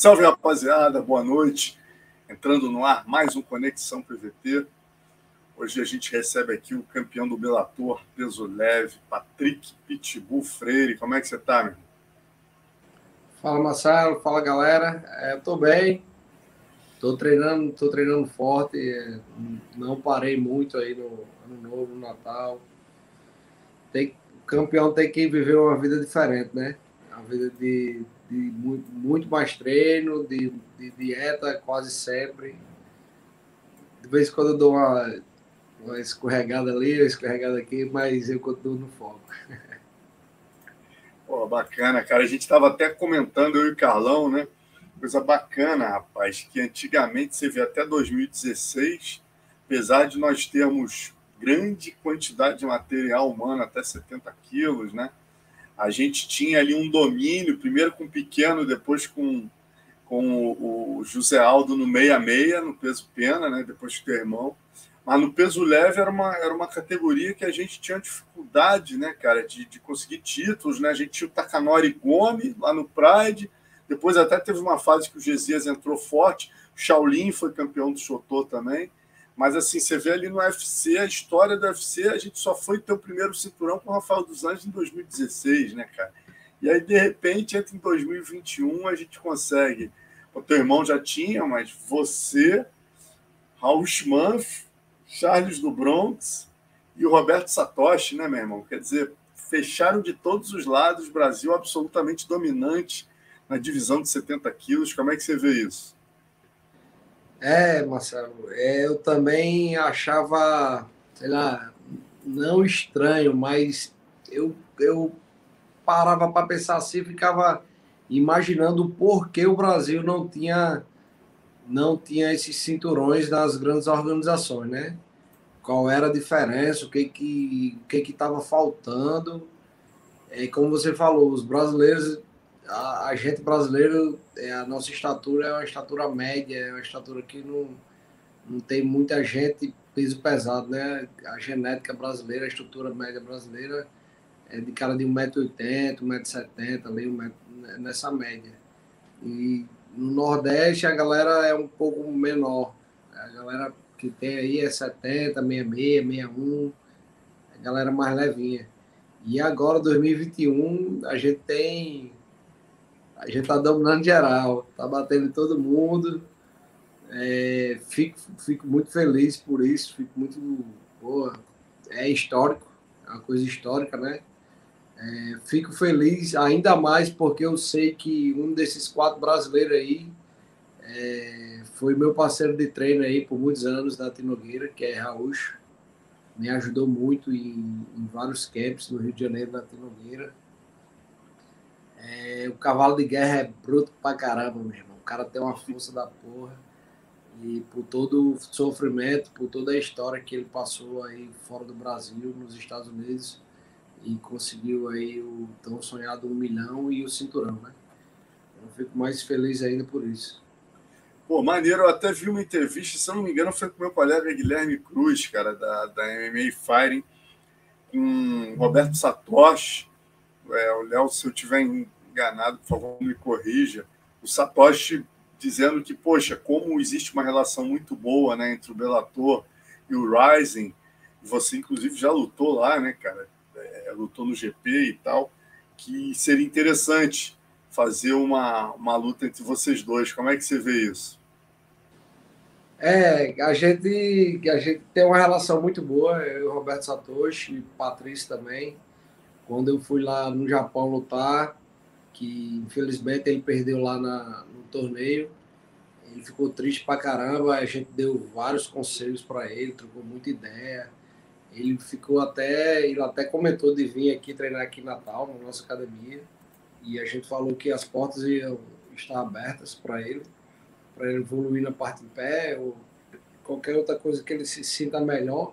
Salve, rapaziada, boa noite. Entrando no ar, mais um Conexão PVT. Hoje a gente recebe aqui o campeão do Bellator, peso leve, Patrick Pitbull Freire. Como é que você tá, meu? Fala, Marcelo. Fala, galera. É, tô bem. Tô treinando, tô treinando forte. Não parei muito aí no Ano Novo, no Natal. Tem, o campeão tem que viver uma vida diferente, né? Uma vida de de muito, muito mais treino, de, de, dieta quase sempre. De vez em quando eu dou uma, uma escorregada ali, uma escorregada aqui, mas eu continuo no foco. Pô, bacana, cara. A gente estava até comentando, eu e o Carlão, né? Coisa bacana, rapaz, que antigamente você vê até 2016, apesar de nós termos grande quantidade de material humano, até 70 quilos, né? A gente tinha ali um domínio, primeiro com o pequeno, depois com, com o, José Aldo no meia-meia, no peso pena, né? depois com o irmão. Mas no peso leve era uma, era uma categoria que a gente tinha dificuldade, né, cara, de, de conseguir títulos, né? A gente tinha o Takanori Gomes lá no Pride, depois até teve uma fase que o Gesias entrou forte, Shaolin foi campeão do Chotô também. Mas assim, você vê ali no UFC, a história do UFC, a gente só foi ter o primeiro cinturão com o Rafael dos Anjos em 2016, né, cara? E aí, de repente, entra em 2021, a gente consegue. O teu irmão já tinha, mas você, Raul Schmanf, Charles do Bronx e o Roberto Satoshi, né, meu irmão? Quer dizer, fecharam de todos os lados, Brasil absolutamente dominante na divisão de 70 quilos. Como é que você vê isso? É, Marcelo, é, eu também achava, sei lá, não estranho, mas eu, eu parava para pensar assim, ficava imaginando por que o Brasil não tinha não tinha esses cinturões nas grandes organizações, né? Qual era a diferença, o que que o que que estava faltando? É como você falou, os brasileiros a, a, gente brasileiro, é, a nossa estatura é uma estatura média, é uma estatura que não, não tem muita gente peso pesado, né? A genética brasileira, a estrutura média brasileira é de cara de 1,80m, 1,70m, ali, um metro, né, nessa média. E no Nordeste a galera é um pouco menor. A galera que tem aí é 70, 66, 61, a galera mais levinha. E agora, 2021, a gente tem a gente está dominando geral, está batendo em todo mundo. É, fico, fico muito feliz por isso, fico muito. Boa, é histórico, é uma coisa histórica, né? É, fico feliz ainda mais porque eu sei que um desses quatro brasileiros aí é, foi meu parceiro de treino aí por muitos anos da Tinogueira, que é Raul. Me ajudou muito em, em vários camps no Rio de Janeiro, da Tinogueira. É, o cavalo de guerra é bruto pra caramba, meu irmão. O cara tem uma força da porra. E por todo o sofrimento, por toda a história que ele passou aí fora do Brasil, nos Estados Unidos, e conseguiu aí o tão sonhado um milhão e o cinturão, né? Eu fico mais feliz ainda por isso. Pô, maneiro, eu até vi uma entrevista, se eu não me engano, foi com meu colega Guilherme Cruz, cara, da, da MMA Fighting, com Roberto Satoshi, é, o Léo, se eu tiver enganado, por favor, me corrija. O Satoshi dizendo que, poxa, como existe uma relação muito boa né, entre o Bellator e o Rising, você inclusive já lutou lá, né, cara? É, lutou no GP e tal, que seria interessante fazer uma, uma luta entre vocês dois. Como é que você vê isso? É, a gente, a gente tem uma relação muito boa, eu e o Roberto Satoshi, Patrício também. Quando eu fui lá no Japão lutar, que infelizmente ele perdeu lá na, no torneio, ele ficou triste pra caramba, a gente deu vários conselhos para ele, trocou muita ideia. Ele ficou até, ele até comentou de vir aqui treinar aqui em Natal, na nossa academia. E a gente falou que as portas iam estar abertas para ele, para ele evoluir na parte em pé ou qualquer outra coisa que ele se sinta melhor,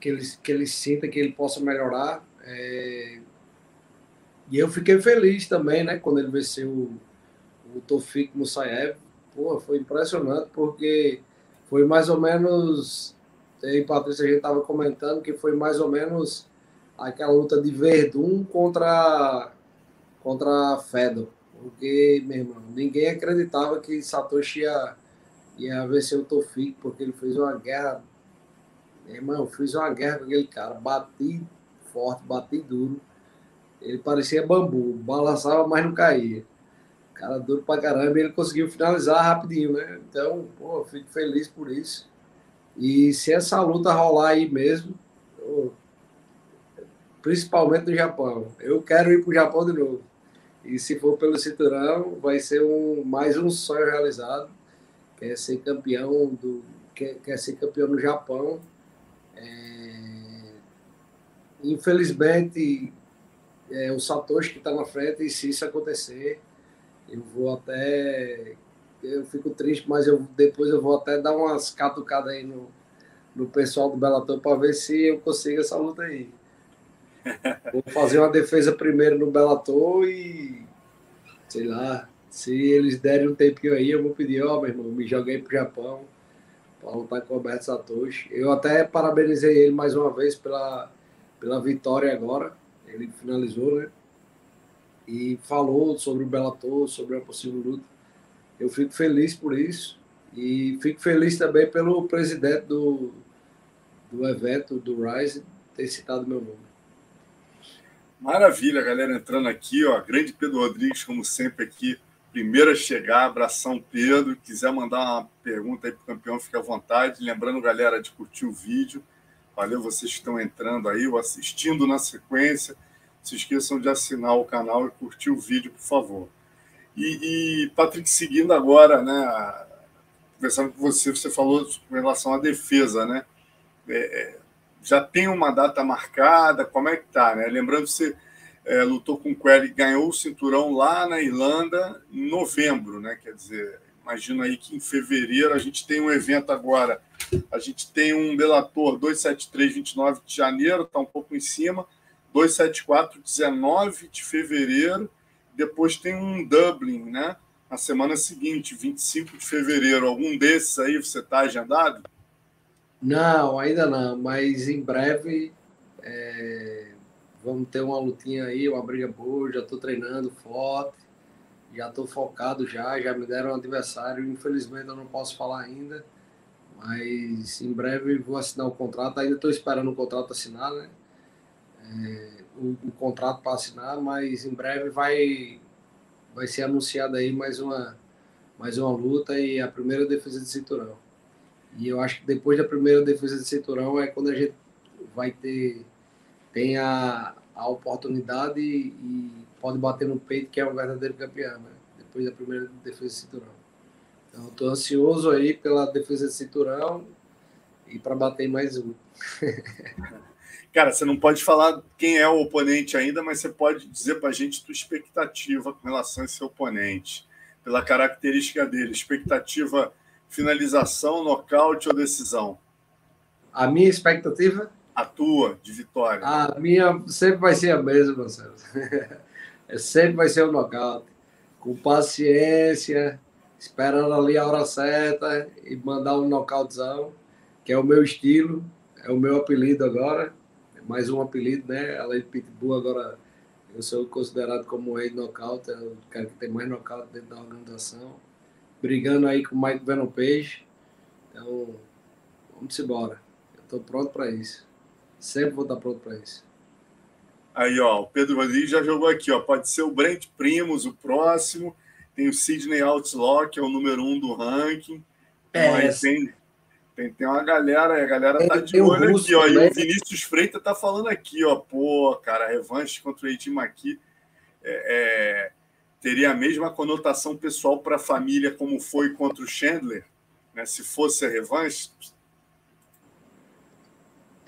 que ele, que ele sinta que ele possa melhorar. É, e eu fiquei feliz também, né, quando ele venceu o, o Tofik Musaev. Pô, foi impressionante, porque foi mais ou menos. Aí, Patrícia, a gente estava comentando que foi mais ou menos aquela luta de Verdun contra, contra Fedor. Porque, meu irmão, ninguém acreditava que Satoshi ia, ia vencer o Tofik, porque ele fez uma guerra. Meu irmão, fiz uma guerra com aquele cara. Bati forte, bati duro. Ele parecia bambu, balançava, mas não caía. Cara duro pra caramba, ele conseguiu finalizar rapidinho, né? Então, pô, fico feliz por isso. E se essa luta rolar aí mesmo, pô, principalmente no Japão, eu quero ir pro Japão de novo. E se for pelo cinturão, vai ser um, mais um sonho realizado. Quer ser campeão do. Quer, quer ser campeão no Japão. É, infelizmente, é o Satoshi que está na frente, e se isso acontecer, eu vou até. Eu fico triste, mas eu, depois eu vou até dar umas catucadas aí no, no pessoal do Bellator para ver se eu consigo essa luta aí. Vou fazer uma defesa primeiro no Bellator e. Sei lá. Se eles derem um tempinho aí, eu vou pedir, ó, oh, meu irmão, me joguei pro Japão para lutar com o Roberto Satoshi. Eu até parabenizei ele mais uma vez pela, pela vitória agora. Ele finalizou, né? e falou sobre o Bellator, sobre a possível luta. Eu fico feliz por isso e fico feliz também pelo presidente do, do evento, do Rise, ter citado meu nome. Maravilha, galera, entrando aqui, ó, grande Pedro Rodrigues, como sempre aqui, primeiro a chegar, abração Pedro, quiser mandar uma pergunta aí para o campeão, fique à vontade, lembrando, galera, de curtir o vídeo, valeu vocês que estão entrando aí, ou assistindo na sequência, se esqueçam de assinar o canal e curtir o vídeo, por favor. E, e Patrick, seguindo agora, né, conversando com você, você falou com relação à defesa, né? É, é, já tem uma data marcada, como é que tá, né? Lembrando que você é, lutou com o Query, ganhou o cinturão lá na Irlanda em novembro, né? Quer dizer, imagino aí que em fevereiro a gente tem um evento agora, a gente tem um Bellator 273, 29 de janeiro, está um pouco em cima, 274, 19 de fevereiro. Depois tem um Dublin, né? Na semana seguinte, 25 de fevereiro. Algum desses aí você está agendado? Não, ainda não, mas em breve é, vamos ter uma lutinha aí, uma briga boa. Já estou treinando forte, já estou focado já. Já me deram um adversário. Infelizmente eu não posso falar ainda, mas em breve vou assinar o contrato. Ainda estou esperando o contrato assinar, né? é, o, o, contrato para assinar, mas em breve vai, vai ser anunciada aí mais uma, mais uma luta e a primeira defesa de cinturão. E eu acho que depois da primeira defesa de cinturão é quando a gente vai ter tem a, a oportunidade e, e pode bater no peito que é um verdadeiro campeão, né? depois da primeira defesa de cinturão. Então, estou ansioso aí pela defesa de cinturão e para bater mais um. Cara, você não pode falar quem é o oponente ainda, mas você pode dizer para a gente tua expectativa com relação a esse oponente, pela característica dele, expectativa, finalização, nocaute ou decisão? A minha expectativa? A tua, de vitória. A minha sempre vai ser a mesma, Marcelo. sempre vai ser o nocaute. Com paciência, esperando ali a hora certa e mandar um nocautezão, que é o meu estilo, é o meu apelido agora mais um apelido, né? Além de Pitbull, agora eu sou considerado como o rei nocaute, é o cara que tem mais nocaute dentro da organização. Brigando aí com o Mike Venom Page. Então, vamos embora. Eu estou pronto para isso. Sempre vou estar pronto para isso. Aí, ó, o Pedro Rodrigues já jogou aqui, ó. Pode ser o Brent Primos, o próximo. Tem o Sidney Outlaw, que é o número um do ranking. É, Mas tem tem, tem uma galera, a galera tá de olho aqui, ó. E o Vinícius Freitas tá falando aqui, ó. Pô, cara, revanche contra o Edim aqui é, é, teria a mesma conotação pessoal para a família como foi contra o Chandler, né? Se fosse a revanche.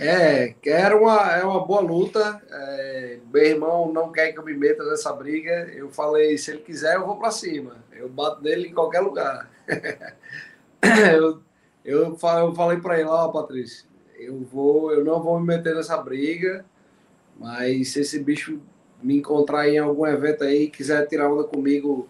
É, era uma, é uma boa luta. É, meu irmão não quer que eu me meta nessa briga. Eu falei, se ele quiser, eu vou para cima. Eu bato nele em qualquer lugar. eu eu, eu falei para ele, ó, oh, Patrícia, eu vou, eu não vou me meter nessa briga, mas se esse bicho me encontrar em algum evento aí, quiser tirar onda comigo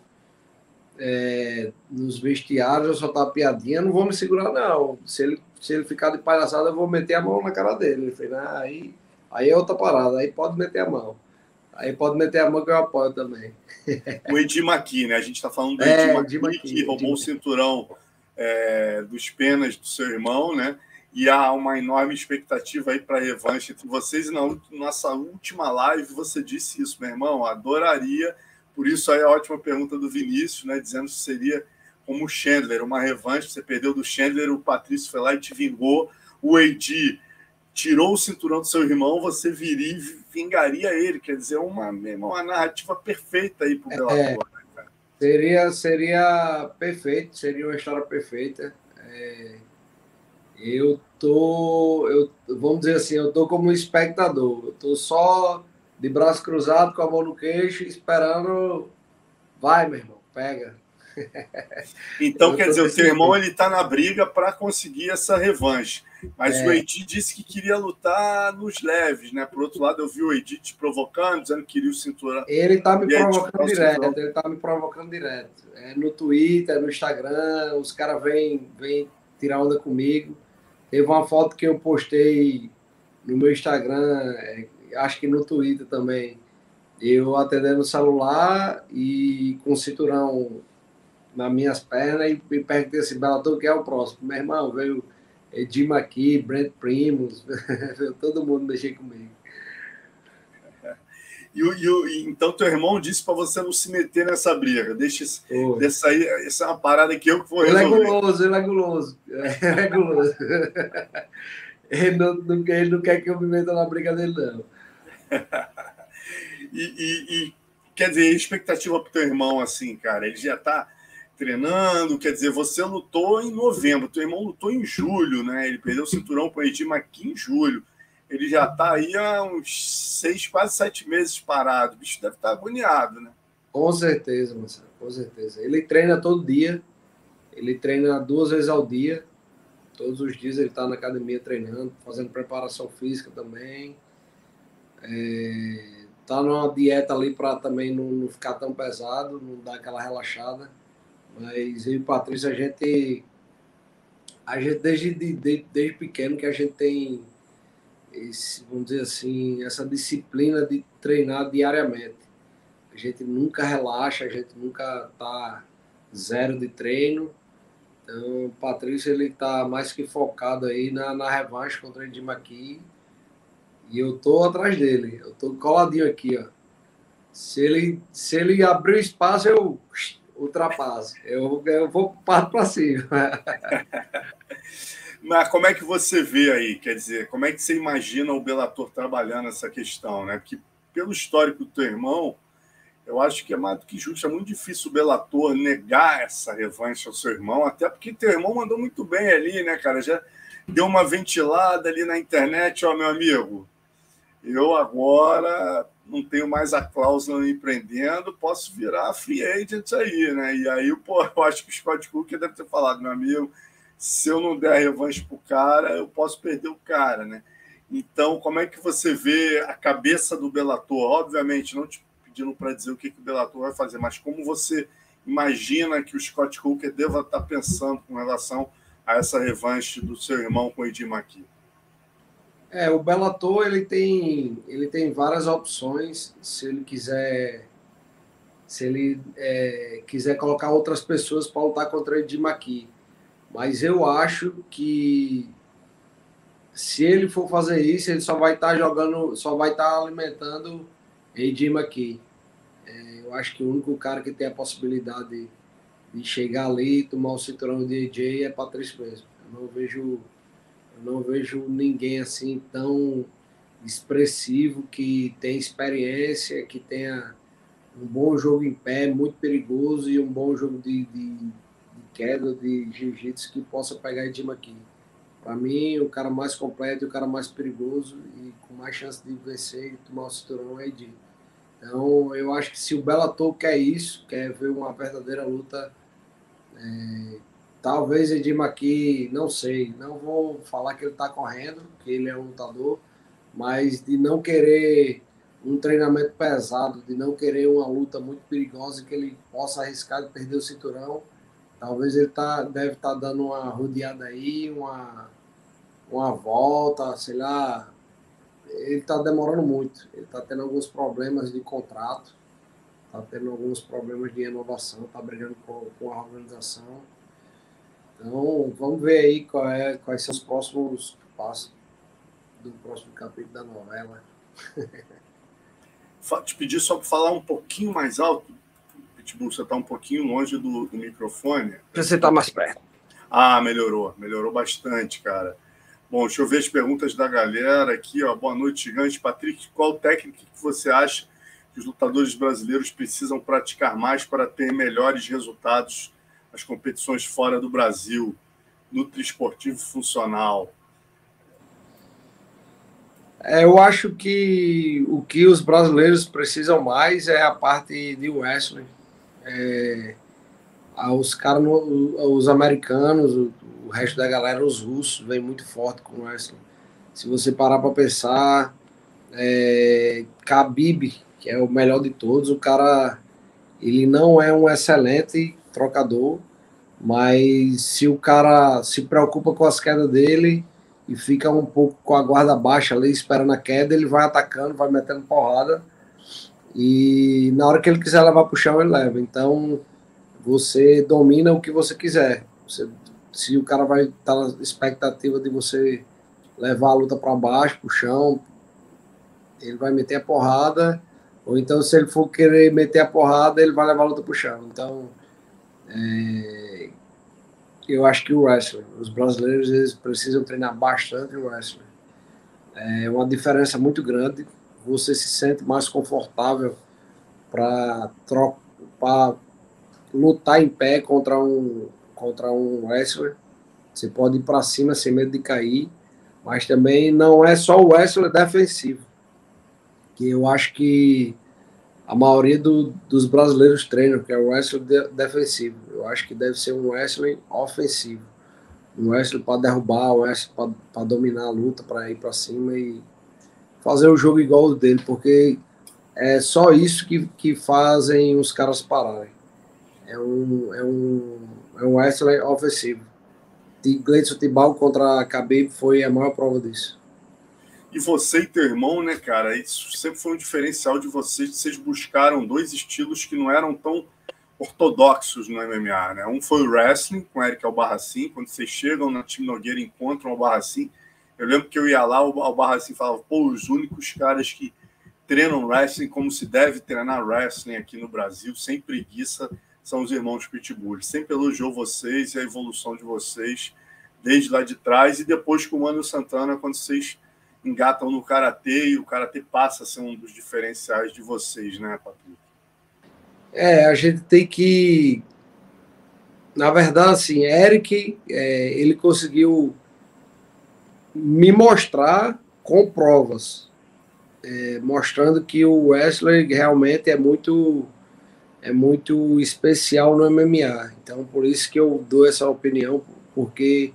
é, nos vestiários, eu soltar piadinha, não vou me segurar, não. Se ele, se ele ficar de palhaçada, eu vou meter a mão na cara dele. Ele falou, ah, aí, aí é outra parada, aí pode meter a mão. Aí pode meter a mão que eu apoio também. O Edir Maqui, né? A gente está falando do é, Edir Maqui, que roubou o cinturão é, dos penas do seu irmão, né? E há uma enorme expectativa aí para a revanche entre vocês. E na nossa última live você disse isso, meu irmão. Adoraria. Por isso aí a ótima pergunta do Vinícius, né? Dizendo se seria como o Chandler, uma revanche. Você perdeu do Chandler, o Patrício foi lá e te vingou. O Edir tirou o cinturão do seu irmão, você viria e vingaria ele. Quer dizer, uma, uma narrativa perfeita aí para o Bellator. É, né, seria, seria perfeito, seria uma história perfeita. É, eu tô, eu, vamos dizer assim, eu tô como espectador. Eu tô só de braço cruzado, com a mão no queixo, esperando. Vai, meu irmão, pega. Então, quer dizer, o teu irmão ele tá na briga para conseguir essa revanche. Mas é. o Edi disse que queria lutar nos leves, né? Por outro lado, eu vi o Edi te provocando, dizendo que queria o cinturão. Ele tá me provocando direto, ele tá me provocando direto. É, no Twitter, no Instagram, os caras vêm vem tirar onda comigo. Teve uma foto que eu postei no meu Instagram, é, acho que no Twitter também. Eu atendendo o celular e com o cinturão nas minhas pernas e me perguntei assim, Bellator, quem é o próximo? Meu irmão, veio Edim aqui, Brent Primos, todo mundo mexer comigo. E, e, então teu irmão disse para você não se meter nessa briga. Deixa isso, aí, essa é uma parada que eu que vou resolver. Ele é guloso, ele é guloso. Ele é guloso. ele, não, não, ele não quer que eu me meta na briga dele, não. e, e, e, quer dizer, expectativa pro teu irmão, assim, cara, ele já tá treinando, quer dizer, você lutou em novembro, teu irmão lutou em julho, né? Ele perdeu o cinturão com o Edir aqui em julho. Ele já está aí há uns seis, quase sete meses parado. O bicho deve estar tá agoniado, né? Com certeza, Marcelo, com certeza. Ele treina todo dia, ele treina duas vezes ao dia. Todos os dias ele está na academia treinando, fazendo preparação física também. É, tá numa dieta ali para também não, não, ficar tão pesado, não dar aquela relaxada. Mas eu e o Patrício, a gente, a gente desde, desde, pequeno que a gente tem, esse, vamos dizer assim, essa disciplina de treinar diariamente. A gente nunca relaxa, a gente nunca tá zero de treino. Então, o Patrício ele tá mais que focado aí na, na revanche contra o Edim aqui. E eu tô atrás dele. Eu tô coladinho aqui, ó. Se ele, se ele abrir espaço, eu ultrapasso. Eu, eu vou para cima. Mas como é que você vê aí? Quer dizer, como é que você imagina o Belator trabalhando essa questão, né? Porque pelo histórico do teu irmão, eu acho que é mais do que justo, é muito difícil o Belator negar essa revanche ao seu irmão, até porque teu irmão mandou muito bem ali, né, cara? Já deu uma ventilada ali na internet, ó, meu amigo. Eu agora não tenho mais a cláusula empreendendo, posso virar free agent aí, né? E aí, pô, eu acho que o Scott Cook deve ter falado, meu amigo, se eu não der revanche pro cara, eu posso perder o cara, né? Então, como é que você vê a cabeça do Bellator? Obviamente, não te pedindo para dizer o que, que o Bellator vai fazer, mas como você imagina que o Scott Cooker deva estar tá pensando com relação a essa revanche do seu irmão com o Edir McKee? É, o Bellator ele tem, ele tem várias opções. Se ele quiser, se ele é, quiser colocar outras pessoas para lutar contra o Edim aqui, mas eu acho que se ele for fazer isso, ele só vai estar tá jogando, só vai estar tá alimentando Edim aqui. É, eu acho que o único cara que tem a possibilidade de chegar ali e tomar o cinturão de AJ é Patrício mesmo. Eu não vejo não vejo ninguém assim tão expressivo, que tem experiência, que tenha um bom jogo em pé, muito perigoso, e um bom jogo de, de, de queda, de jiu-jitsu que possa pegar Edima aqui. Para mim, o cara mais completo o cara mais perigoso e com mais chance de vencer e tomar o cinturão é Edir. Então, eu acho que se o Bellator quer isso, quer ver uma verdadeira luta é, Talvez Edima aqui, não sei, não vou falar que ele está correndo, que ele é um lutador, mas de não querer um treinamento pesado, de não querer uma luta muito perigosa que ele possa arriscar de perder o cinturão. Talvez ele tá, deve estar tá dando uma rodeada aí, uma, uma volta, sei lá, ele está demorando muito. Ele está tendo alguns problemas de contrato, está tendo alguns problemas de renovação, está brigando com, com a organização. Então, vamos ver aí qual é, quais são os próximos passos do próximo capítulo da novela. Te pedir só para falar um pouquinho mais alto. Pitbull, você está um pouquinho longe do, do microfone. Você está mais perto. Ah, melhorou, melhorou bastante, cara. Bom, deixa eu ver as perguntas da galera aqui. Ó. Boa noite, gigante. Patrick, qual técnica que você acha que os lutadores brasileiros precisam praticar mais para ter melhores resultados nas competições fora do Brasil? Nutri-esportivo funcional. É, eu acho que o que os brasileiros precisam mais é a parte de wrestling. É, os caras, os americanos, o, o, resto da galera, os russos, vem muito forte com o wrestling. Se você parar para pensar, é, Khabib, que é o melhor de todos, o cara, ele não é um excelente trocador, mas se o cara se preocupa com as quedas dele e fica um pouco com a guarda baixa ali, esperando a queda, ele vai atacando, vai metendo porrada, e na hora que ele quiser levar para o chão, ele leva. Então, você domina o que você quiser. Você, se o cara vai estar tá na expectativa de você levar a luta para baixo, para o chão, ele vai meter a porrada, ou então se ele for querer meter a porrada, ele vai levar a luta para o chão. Então, é, eu acho que o wrestling, os brasileiros eles precisam treinar bastante o wrestling. É uma diferença muito grande. Você se sente mais confortável para lutar em pé contra um, contra um wrestler. Você pode ir para cima sem medo de cair, mas também não é só o wrestler defensivo. Que eu acho que a maioria do, dos brasileiros treinam, que é o wrestling de, defensivo. Eu acho que deve ser um wrestling ofensivo. Um wrestling para derrubar, um wrestling para dominar a luta, para ir para cima e fazer o jogo igual o dele, porque é só isso que, que fazem os caras pararem é um, é um, é um wrestler ofensivo. Gleison Tibal contra Khabib foi a maior prova disso. E você e teu irmão, né, cara? Isso sempre foi um diferencial de vocês. Vocês buscaram dois estilos que não eram tão ortodoxos no MMA, né? Um foi o wrestling, com o Eric Albarracin. Quando vocês chegam na time Nogueira encontram o Albarracin, eu lembro que eu ia lá, o Albarracin falava, pô, os únicos caras que treinam wrestling como se deve treinar wrestling aqui no Brasil, sem preguiça, são os irmãos Pitbull. Sempre elogiou vocês e a evolução de vocês desde lá de trás e depois com o Mano Santana, quando vocês engatam no karatê e o karatê passa a ser um dos diferenciais de vocês, né, Patrick? É, a gente tem que. Na verdade, assim, Eric, é, ele conseguiu me mostrar com provas, é, mostrando que o Wesley realmente é muito é muito especial no MMA. Então, por isso que eu dou essa opinião, porque,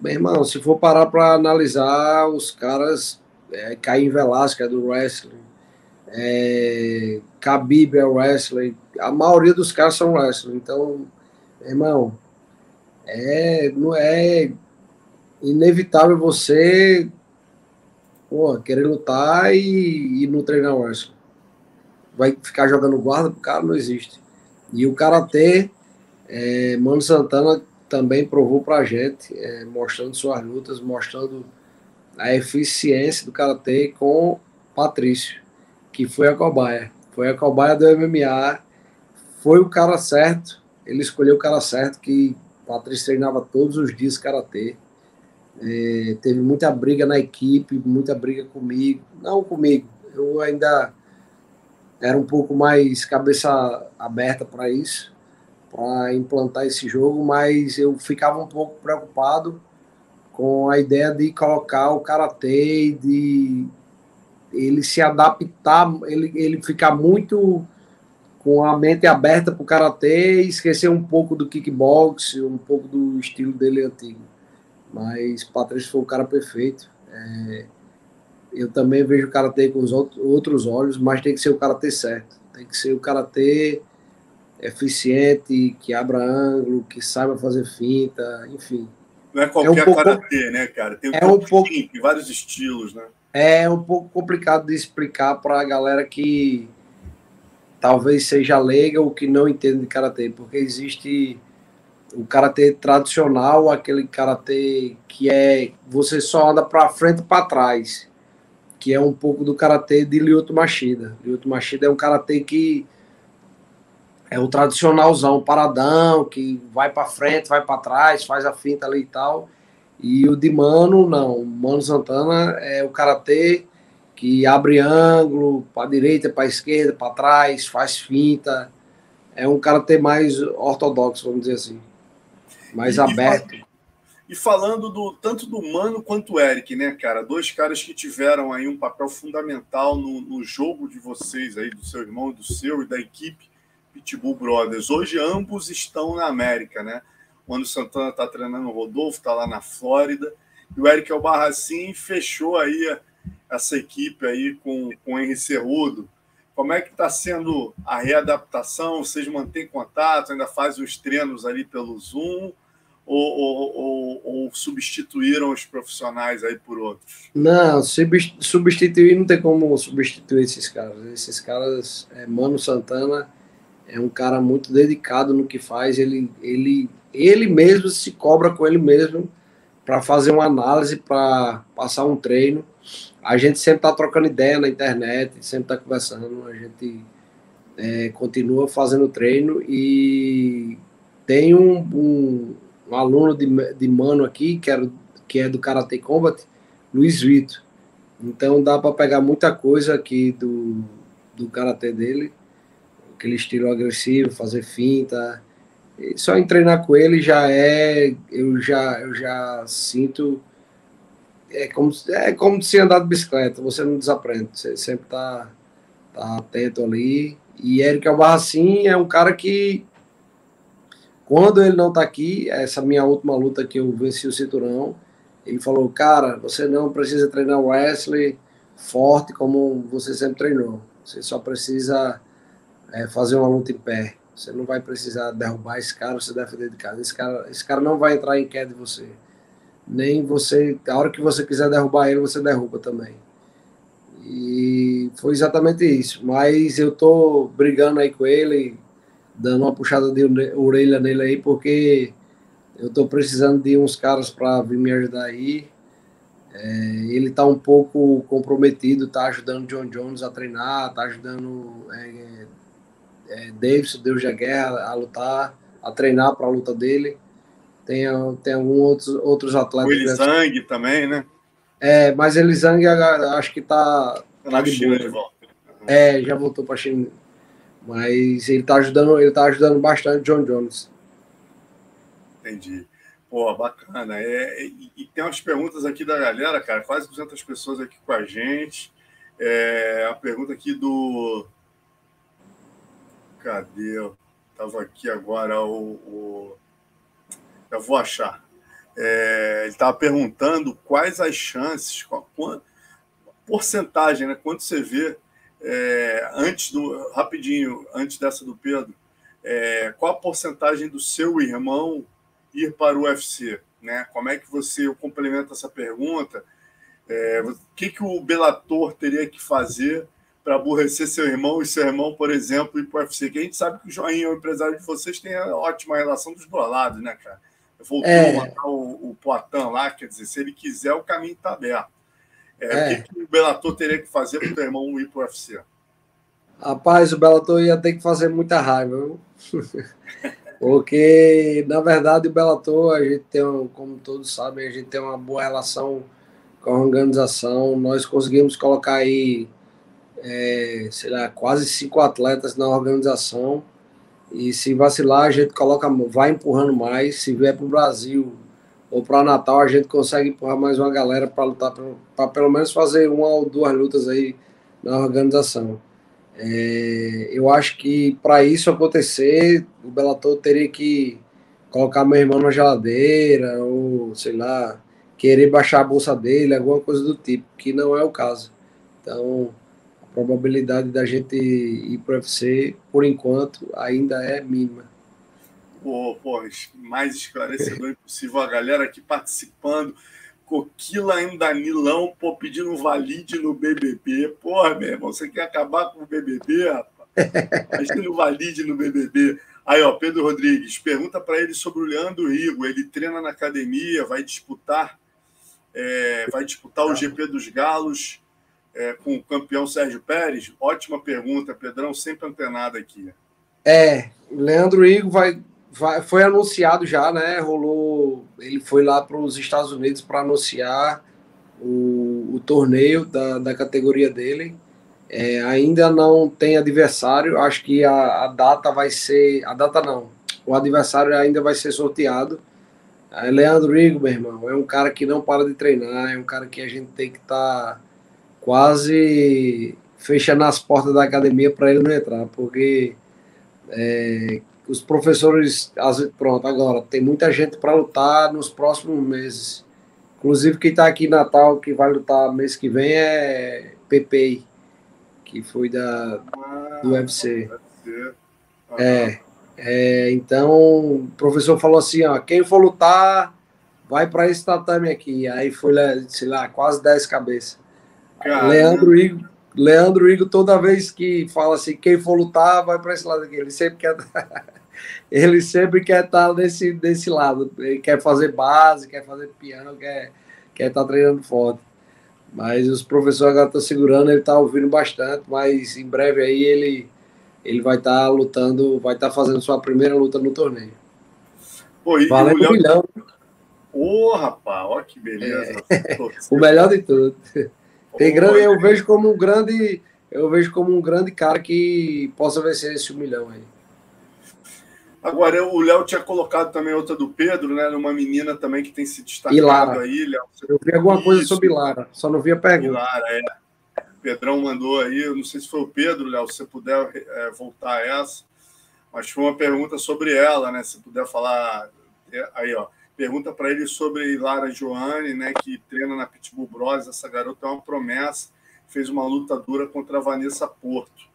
meu irmão, se for parar para analisar, os caras, é, Caim Velasco é do wrestling, é, Khabib é wrestling, a maioria dos caras são wrestling. Então, meu irmão, é, não é inevitável você pô, querer lutar e, e não treinar wrestling vai ficar jogando guarda pro cara, não existe. E o Karatê, é, Mano Santana também provou pra gente, é, mostrando suas lutas, mostrando a eficiência do Karatê com Patrício, que foi a cobaia. Foi a cobaia do MMA, foi o cara certo, ele escolheu o cara certo, que Patrício treinava todos os dias Karatê. É, teve muita briga na equipe, muita briga comigo, não comigo, eu ainda era um pouco mais cabeça aberta para isso, para implantar esse jogo, mas eu ficava um pouco preocupado com a ideia de colocar o karatê, de ele se adaptar, ele, ele ficar muito com a mente aberta para o karatê e esquecer um pouco do kickbox, um pouco do estilo dele antigo. Mas Patrício foi o cara perfeito. É, eu também vejo o karatê com os outros olhos, mas tem que ser o karatê certo. Tem que ser o karatê eficiente, que abra ângulo, que saiba fazer finta, enfim. Não é qualquer é um pouco, karatê, né, cara? Tem, é um pouco, vários estilos, né? é um pouco complicado de explicar para a galera que talvez seja leiga ou que não entende de karatê, porque existe o karatê tradicional, aquele karatê que é você só anda para frente e para trás, que é um pouco do karatê de Lyoto Machida. Lyoto Machida é um karatê que é o tradicionalzão, paradão, que vai para frente, vai para trás, faz a finta ali e tal. E o de Mano, não. Mano Santana é o karatê que abre ângulo para direita, para esquerda, para trás, faz finta. É um karatê mais ortodoxo, vamos dizer assim. Mais e, aberto. E falando do tanto do Mano quanto do Eric, né, cara? Dois caras que tiveram aí um papel fundamental no, no jogo de vocês aí, do seu irmão, do seu e da equipe Pitbull Brothers. Hoje ambos estão na América, né? O Mano Santana está treinando o Rodolfo, está lá na Flórida. E o Eric Albarracin fechou aí essa equipe aí com, com o Henry Cerrudo. Como é que está sendo a readaptação? Vocês mantêm contato, ainda fazem os treinos ali pelo Zoom? Ou, ou, ou, ou, substituíram os profissionais aí por outros? Não, substituir não tem como substituir esses caras. Esses caras, é, Mano Santana é um cara muito dedicado no que faz. Ele, ele, ele mesmo se cobra com ele mesmo para fazer uma análise, para passar um treino. A gente sempre está trocando ideia na internet, sempre está conversando. A gente é, continua fazendo treino e tem um, um, um, aluno de, de mano aqui, que, era, que é do Karate Combat, Luiz Vito. Então dá para pegar muita coisa aqui do, do karatê dele aquele estilo agressivo, fazer finta. Só em treinar com ele já é, eu já, eu já sinto é como, é como se andar de bicicleta, você não desaprende, você sempre tá, tá atento ali. E Eric Albarracin é um cara que, quando ele não tá aqui, essa minha última luta que eu venci o cinturão, ele falou, cara, você não precisa treinar Wesley forte como você sempre treinou, você só precisa é, fazer uma luta em pé. Você não vai precisar derrubar esse cara, você defender de casa. Esse cara, esse cara não vai entrar em queda de você. Nem você, a hora que você quiser derrubar ele, você derruba também. E foi exatamente isso. Mas eu tô brigando aí com ele, dando uma puxada de orelha nele aí, porque eu tô precisando de uns caras para vir me ajudar aí. É, ele tá um pouco comprometido, tá ajudando John Jones a treinar, tá ajudando é, é, Davidson, Deus da Guerra, a lutar, a treinar para a luta dele. Tem, tem alguns outros, outros atletas. O Elisang também, né? É, mas Elisang acho que tá, tá na de China de volta. É, já voltou para China. Mas ele tá ajudando, ele tá ajudando bastante John Jones. Entendi. Pô, bacana. É, e, e, tem umas perguntas aqui da galera, cara. Quase 200 pessoas aqui com a gente. É, a pergunta aqui do Cadê? Estava aqui agora o, o. Eu vou achar. É, ele estava perguntando quais as chances, qual, qual, porcentagem, né? Quanto você vê é, antes do. Rapidinho, antes dessa do Pedro, é, qual a porcentagem do seu irmão ir para o UFC? Né? Como é que você complementa essa pergunta? É, o que, que o Belator teria que fazer para aborrecer seu irmão e seu irmão, por exemplo, ir para o UFC. Que a gente sabe que o Joinha, o empresário de vocês, tem a ótima relação dos dois lados, né, cara? Voltou é. a matar o, o Poitin lá, quer dizer, se ele quiser, o caminho está aberto. É, é. O que, que o Bellator teria que fazer para o teu irmão ir para o UFC? Rapaz, o Bellator ia ter que fazer muita raiva, viu? Porque, na verdade, o Bellator, a gente tem, como todos sabem, a gente tem uma boa relação com a organização. Nós conseguimos colocar aí é, sei lá, quase cinco atletas na organização. E se vacilar, a gente coloca, vai empurrando mais. Se vier para o Brasil ou para Natal, a gente consegue empurrar mais uma galera para lutar, para pelo menos fazer uma ou duas lutas aí na organização. É, eu acho que para isso acontecer, o Bellator teria que colocar meu irmão na geladeira, ou sei lá, querer baixar a bolsa dele, alguma coisa do tipo, que não é o caso. Então, probabilidade da gente ir para o UFC, por enquanto, ainda é mínima. Pô, pô, mais esclarecedor impossível. A galera aqui participando. Coquila ainda Danilão, pô, pedindo valide no BBB. Porra, meu irmão, você quer acabar com o BBB, rapaz? Pedindo valide no BBB. Aí, ó, Pedro Rodrigues, pergunta para ele sobre o Leandro Rigo. Ele treina na academia, vai disputar, é, vai disputar o GP dos Galos é, com o campeão Sérgio Pérez? Ótima pergunta, Pedrão, sempre antenado aqui. É, Leandro Rigo vai, vai, foi anunciado já, né? Rolou, ele foi lá para os Estados Unidos para anunciar o, o torneio da, da categoria dele. É, ainda não tem adversário, acho que a, a, data vai ser. A data não, o adversário ainda vai ser sorteado. É, Leandro Rigo, meu irmão, é um cara que não para de treinar, é um cara que a gente tem que estar tá quase fechando as portas da academia para ele não entrar, porque é, os professores, pronto, agora tem muita gente para lutar nos próximos meses. Inclusive, quem está aqui em Natal, que vai lutar mês que vem, é PP que foi da, do UFC. É, é, então, o professor falou assim: ó, quem for lutar, vai para esse tatame aqui. Aí foi, sei lá, quase 10 cabeças. Caramba. Leandro Igor, Leandro Igor, toda vez que fala assim, quem for lutar, vai para esse lado aqui. Ele sempre quer. ele sempre quer estar desse, desse lado. Ele quer fazer base, quer fazer piano, quer, quer estar treinando forte. Mas os professores agora estão segurando, ele está ouvindo bastante, mas em breve aí ele, ele vai estar tá lutando, vai estar tá fazendo sua primeira luta no torneio. Pô, Valendo um milhão. Ô, oh, rapaz, olha que beleza. É. o melhor de tudo. Tem grande, eu vejo como um grande, eu vejo como um grande cara que possa vencer esse um milhão aí. Agora, o Léo tinha colocado também outra do Pedro, né? Uma menina também que tem se destacado aí, Léo. Eu vi alguma coisa sobre Lara, só não vi a pergunta. Lara, é. O Pedrão mandou aí, eu não sei se foi o Pedro, Léo, se você puder é, voltar a essa. Mas foi uma pergunta sobre ela, né? Se puder falar. É, aí, ó. Pergunta para ele sobre Lara Joane, né? Que treina na Pitbull Bros. Essa garota é uma promessa. Fez uma luta dura contra a Vanessa Porto.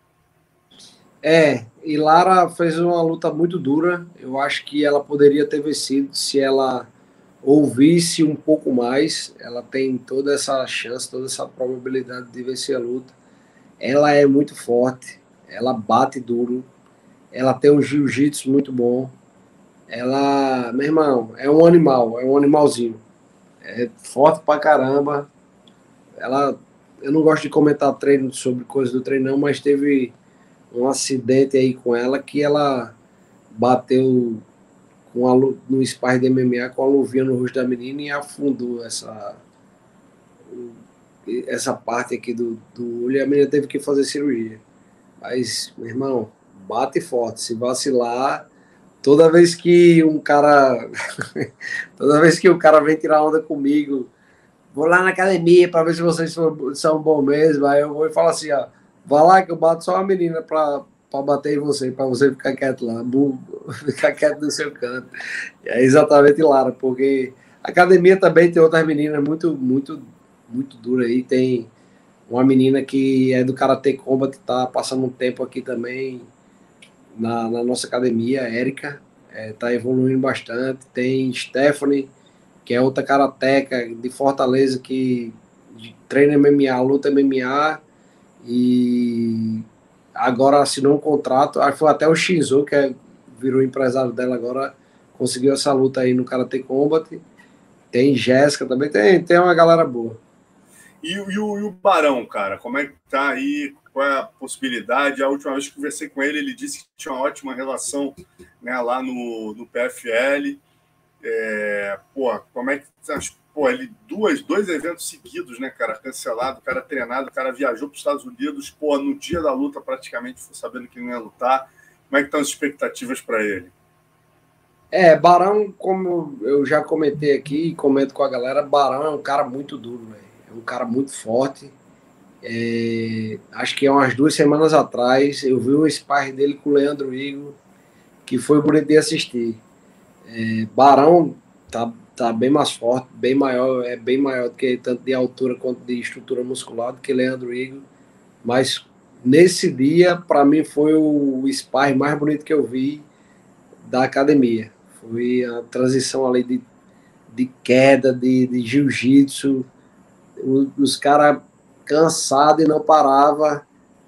É, e Lara fez uma luta muito dura. Eu acho que ela poderia ter vencido se ela ouvisse um pouco mais. Ela tem toda essa chance, toda essa probabilidade de vencer a luta. Ela é muito forte, ela bate duro, ela tem um jiu-jitsu muito bom. Ela, meu irmão, é um animal, é um animalzinho. É forte pra caramba. Ela, eu não gosto de comentar treino sobre coisas do treino, não, mas teve um acidente aí com ela que ela bateu com a, no sparring de MMA com a luvinha no rosto da menina e afundou essa essa parte aqui do, do olho e a menina teve que fazer cirurgia. Mas, meu irmão, bate forte. Se vacilar, toda vez que um cara. toda vez que o cara vem tirar onda comigo, vou lá na academia para ver se vocês são bons mesmo. Aí eu vou e falo assim, ó Vá lá que eu bato só uma menina para bater em você, para você ficar quieto lá, ficar quieto no seu canto. E é exatamente Lara, porque a academia também tem outras meninas muito, muito, muito duras aí. Tem uma menina que é do Karate Combat, tá passando um tempo aqui também na, na nossa academia, Érica, é, tá evoluindo bastante. Tem Stephanie, que é outra karateca de Fortaleza que treina MMA, luta MMA e agora assinou um contrato. Foi até o Shinzo, que é, virou empresário dela agora, conseguiu essa luta aí no Karate Combat. Tem Jéssica também, tem, tem uma galera boa. E, e, o, e, o, Barão, cara, como é que tá aí? Qual é a possibilidade? A última vez que conversei com ele, ele disse que tinha uma ótima relação né, lá no, no PFL. É, pô, como é que pô, ele duas, dois eventos seguidos, né, cara, cancelado, cara treinado, o cara viajou para os Estados Unidos, pô, no dia da luta praticamente foi sabendo que não ia lutar. Como é que estão as expectativas para ele? É, Barão, como eu já comentei aqui e comento com a galera, Barão é um cara muito duro, velho. É um cara muito forte. É, acho que há umas duas semanas atrás eu vi um sparring dele com o Leandro Igor, que foi bonito de assistir. É, Barão tá tá bem mais forte, bem maior, é bem maior do que tanto de altura quanto de estrutura muscular do que Leandro Igor. Mas nesse dia, para mim, foi o sparring mais bonito que eu vi da academia. Foi a transição ali de, de queda, de, de jiu-jitsu. Os caras cansados e não parava.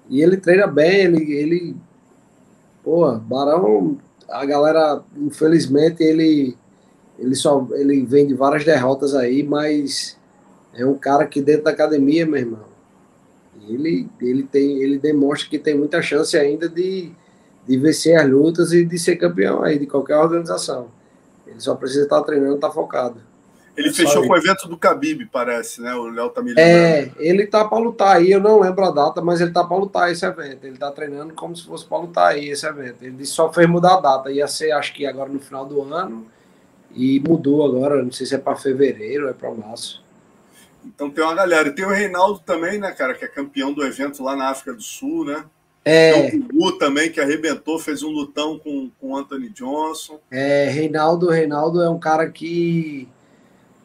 E ele treina bem, ele, ele pô, Barão, a galera, infelizmente, ele ele só ele vem de várias derrotas aí, mas é um cara que dentro da academia, meu irmão, ele, ele tem ele demonstra que tem muita chance ainda de, de vencer as lutas e de ser campeão aí de qualquer organização. Ele só precisa estar treinando, estar focado. Ele é fechou com o evento do Khabib, parece, né? O Léo tá me lembrando. É, ele tá para lutar aí, eu não lembro a data, mas ele tá para lutar esse evento. Ele tá treinando como se fosse para lutar aí esse evento. Ele só fez mudar a data, ia ser acho que agora no final do ano e mudou agora, não sei se é para fevereiro ou é para março. Então tem uma galera. E tem o Reinaldo também, né, cara, que é campeão do evento lá na África do Sul, né? É. Tem o Gugu também, que arrebentou, fez um lutão com, com o Anthony Johnson. É, Reinaldo, Reinaldo é um cara que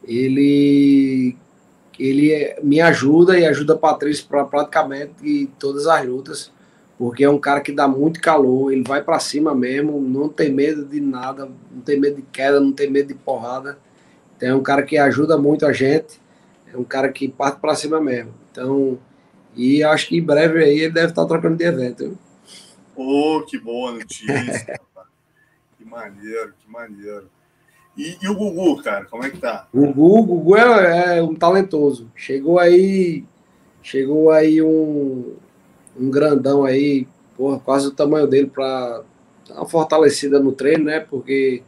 ele ele me ajuda e ajuda a Patrícia para praticamente todas as lutas, porque é um cara que dá muito calor, ele vai para cima mesmo, não tem medo de nada, não tem medo de queda, não tem medo de porrada. Então é um cara que ajuda muito a gente, é um cara que parte para cima mesmo. Então, e acho que em breve aí ele deve estar trocando de evento. Oh, que boa notícia. que maneiro, que maneiro. E, e, o Gugu, cara, como é que tá? O Gugu, o Gugu é, é, um talentoso. Chegou aí, chegou aí um, um grandão aí, porra, quase o tamanho dele para dar uma fortalecida no treino, né? Porque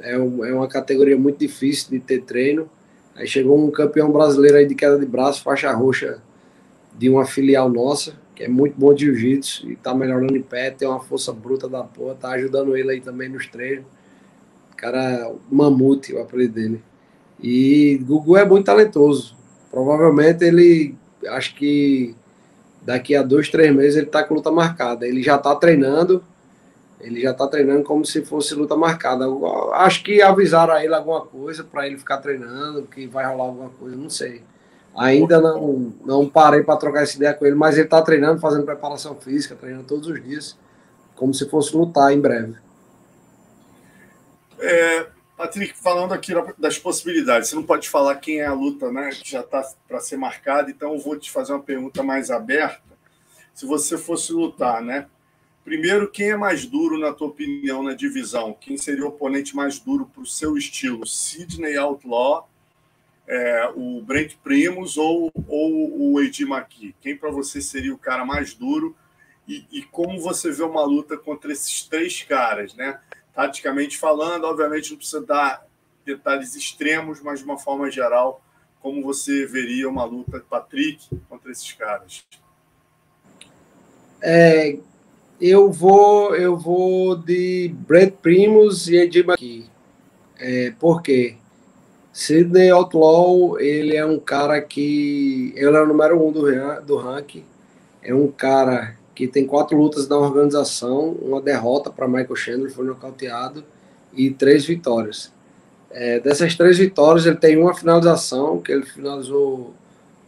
é, um, é uma categoria muito difícil de ter treino. Aí chegou um campeão brasileiro aí de queda de braço, faixa roxa de uma filial nossa, que é muito bom de jiu-jitsu e tá melhorando em pé, tem uma força bruta da porra, tá ajudando ele aí também nos treinos cara mamute, o apelido dele. E Gugu é muito talentoso. Provavelmente ele, acho que daqui a dois, três meses ele tá com luta marcada. Ele já tá treinando, ele já tá treinando como se fosse luta marcada. Acho que avisaram a ele alguma coisa para ele ficar treinando, que vai rolar alguma coisa, não sei. Ainda não, não parei para trocar essa ideia com ele, mas ele tá treinando, fazendo preparação física, treinando todos os dias, como se fosse lutar em breve. É, Patrick, falando aqui das possibilidades, você não pode falar quem é a luta né, que já está para ser marcada, então eu vou te fazer uma pergunta mais aberta. Se você fosse lutar, né? Primeiro, quem é mais duro, na tua opinião, na divisão? Quem seria o oponente mais duro para o seu estilo? Sidney Outlaw, é, o Brent Primus ou, ou o Eddie McKee? Quem para você seria o cara mais duro? E, e como você vê uma luta contra esses três caras, né? Taticamente falando. Obviamente, não precisa dar detalhes extremos, mas de uma forma geral, como você veria uma luta Patrick contra esses caras? É, eu vou eu vou de Brent Primus e Eddie McKee. É, por quê? Sidney Outlaw, ele é um cara que... Ele é o número um do, do ranking. É um cara que tem quatro lutas na organização, uma derrota para Michael Chandler, foi nocauteado, e três vitórias. É, dessas três vitórias, ele tem uma finalização, que ele finalizou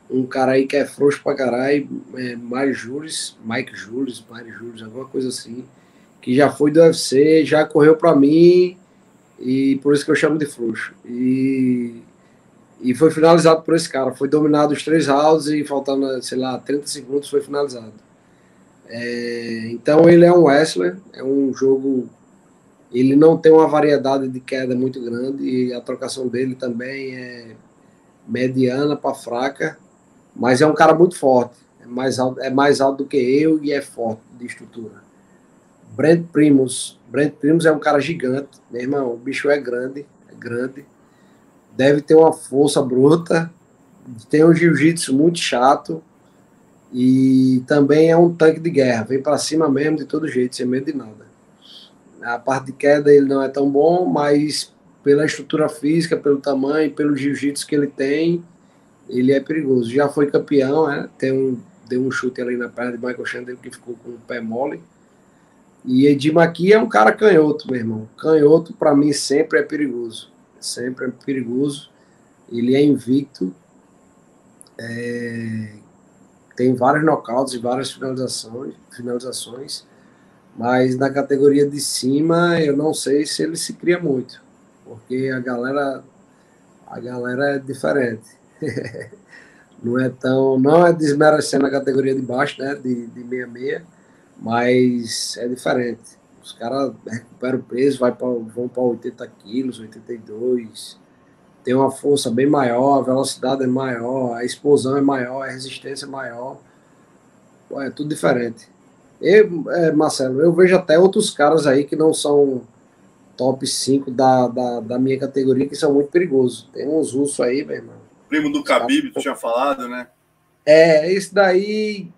um cara aí que é frouxo pra caralho, é, Mike Jules, Mike Jules, Mike Jules, alguma coisa assim, que já foi do UFC, já correu para mim, e por isso que eu chamo de frouxo. E, e foi finalizado por esse cara, foi dominado os três rounds e faltando, sei lá, 30 segundos foi finalizado. É, então ele é um wrestler, é um jogo. Ele não tem uma variedade de queda muito grande e a trocação dele também é mediana para fraca, mas é um cara muito forte. É mais alto, é mais alto do que eu e é forte de estrutura. Brent Primus. Brent Primus é um cara gigante, meu irmão. O bicho é grande, é grande. Deve ter uma força bruta. Tem um jiu-jitsu muito chato e também é um tanque de guerra, vem para cima mesmo de todo jeito, sem medo de nada. A parte de queda ele não é tão bom, mas pela estrutura física, pelo tamanho, pelo jiu-jitsu que ele tem, ele é perigoso. Já foi campeão, né? Tem um, deu um chute ali na perna de Michael Chandler que ficou com o pé mole. E Edir Maqui é um cara canhoto, meu irmão. Canhoto, para mim, sempre é perigoso. Sempre é perigoso. Ele é invicto. É, tem vários knockouts e várias finalizações, finalizações, mas na categoria de cima eu não sei se ele se cria muito, porque a galera a galera é diferente. não é tão. Não é desmerecendo a categoria de baixo, né? De, de 66, mas é diferente. Os caras recuperam o peso, vai pra, vão para 80 quilos, 82. Tem uma força bem maior, a velocidade é maior, a explosão é maior, a resistência é maior. Pô, é tudo diferente. Eu, é, Marcelo, eu vejo até outros caras aí que não são top 5 da, da, da minha categoria que são muito perigosos. Tem uns russos aí, meu irmão. Primo do Khabib, tu tinha falado, né? É, esse daí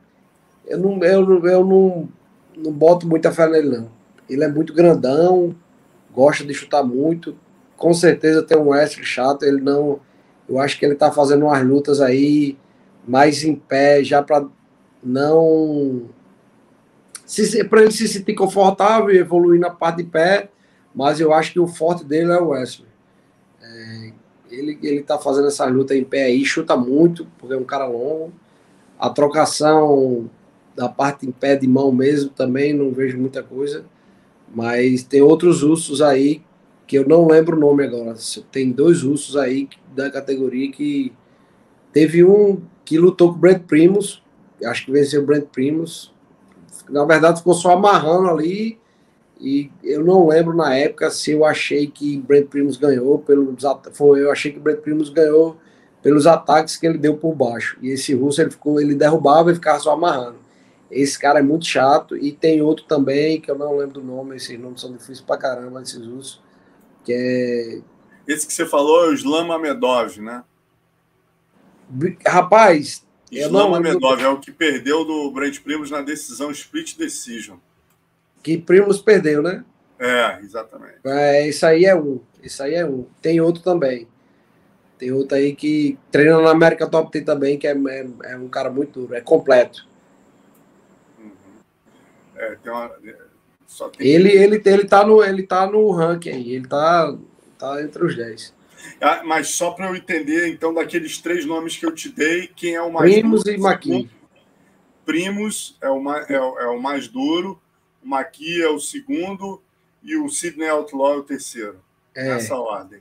eu não, eu, eu não, não boto muita fé nele, não. Ele é muito grandão, gosta de chutar muito. Com certeza tem um Wesley chato. Ele não. Eu acho que ele tá fazendo umas lutas aí mais em pé, já para não. Para ele se sentir confortável e evoluir na parte de pé. Mas eu acho que o forte dele é o Wesley. É, ele, ele tá fazendo essa luta em pé aí, chuta muito, porque é um cara longo. A trocação da parte em pé de mão mesmo também não vejo muita coisa. Mas tem outros ursos aí que eu não lembro o nome agora. Tem dois ursos aí da categoria que teve um que lutou com o Brent Primus, acho que venceu o Brent Primus. Na verdade, ficou só amarrando ali. E eu não lembro na época se eu achei que Brent Primus ganhou pelos foi eu achei que Brent Primus ganhou pelos ataques que ele deu por baixo. E esse russo ele ficou, ele derrubava e ficava só amarrando. Esse cara é muito chato. E tem outro também, que eu não lembro do nome, esses nomes são difíceis pra caramba, esses russos. Que é. Esse que você falou é o Islam Amedov, né? Rapaz. Islam Amedov é o que perdeu do Brent Primos na decisão Split Decision. Que Primos perdeu, né? É, exatamente. É, isso aí é um. Isso aí é um. Tem outro também. Tem outro aí que treina na América Top Team também, que é, é, é um cara muito duro, é completo. É, tem uma. Ele, ele, ele, tá no, ele tá no ranking aí, ele tá, tá entre os 10. Ah, mas só para eu entender, então, daqueles três nomes que eu te dei, quem é o mais Primos duro? e Maqui. Primos é o, mais, é, o, é o mais duro, o Maqui é o segundo e o Sidney Outlaw é o terceiro. É. Nessa ordem.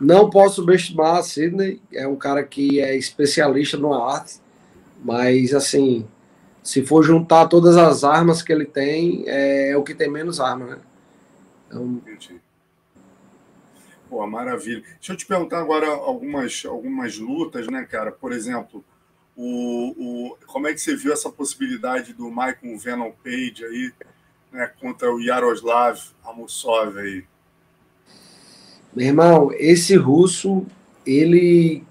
Não posso subestimar Sidney, é um cara que é especialista no arte, mas assim, se for juntar todas as armas que ele tem, é, o que tem menos arma, né? Então... Pô, maravilha. Deixa eu te perguntar agora algumas, algumas lutas, né, cara? Por exemplo, o, o, como é que você viu essa possibilidade do Michael Venom Page aí, né, contra o Yaroslav Amusov aí? Meu irmão, esse russo, ele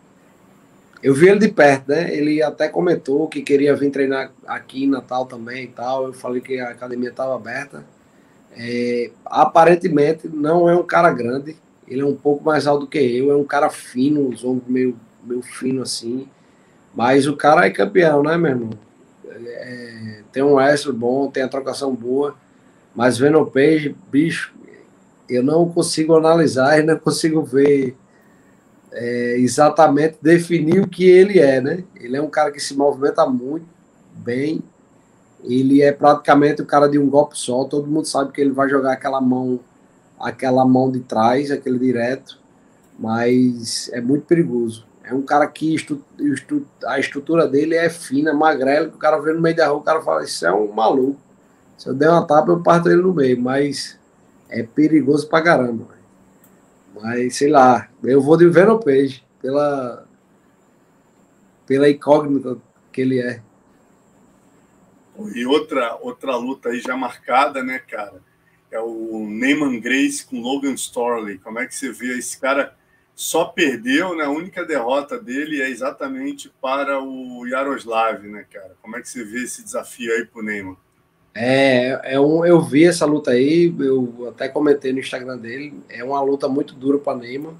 eu vi ele de perto, né? Ele até comentou que queria vir treinar aqui em Natal também e tal. Eu falei que a academia estava aberta. É, aparentemente não é um cara grande, ele é um pouco mais alto que eu, é um cara fino, os ombros meio, meio fino assim. Mas o cara é campeão, né, meu irmão? É, tem um wrestler bom, tem a trocação boa. Mas vendo o Page, bicho, eu não consigo analisar e não consigo ver é, exatamente definir o que ele é, né? Ele é um cara que se movimenta muito bem. Ele é praticamente o cara de um golpe só. Todo mundo sabe que ele vai jogar aquela mão, aquela mão de trás, aquele direto, mas é muito perigoso. É um cara que estu, estu, a estrutura dele é fina, magrelo, que o cara vê no meio da rua, o cara fala, isso é um maluco. Se eu der uma tapa, eu parto ele no meio, mas é perigoso pra caramba. Mas, sei lá, eu vou de Venom Page, pela, pela incógnita que ele é. E outra, outra luta aí já marcada, né, cara? É o Neyman Grace com Logan Storley. Como é que você vê? Esse cara só perdeu, né? A única derrota dele é exatamente para o Yaroslav, né, cara? Como é que você vê esse desafio aí pro Neyman? É, é um, eu vi essa luta aí, eu até comentei no Instagram dele. É uma luta muito dura para Neymar.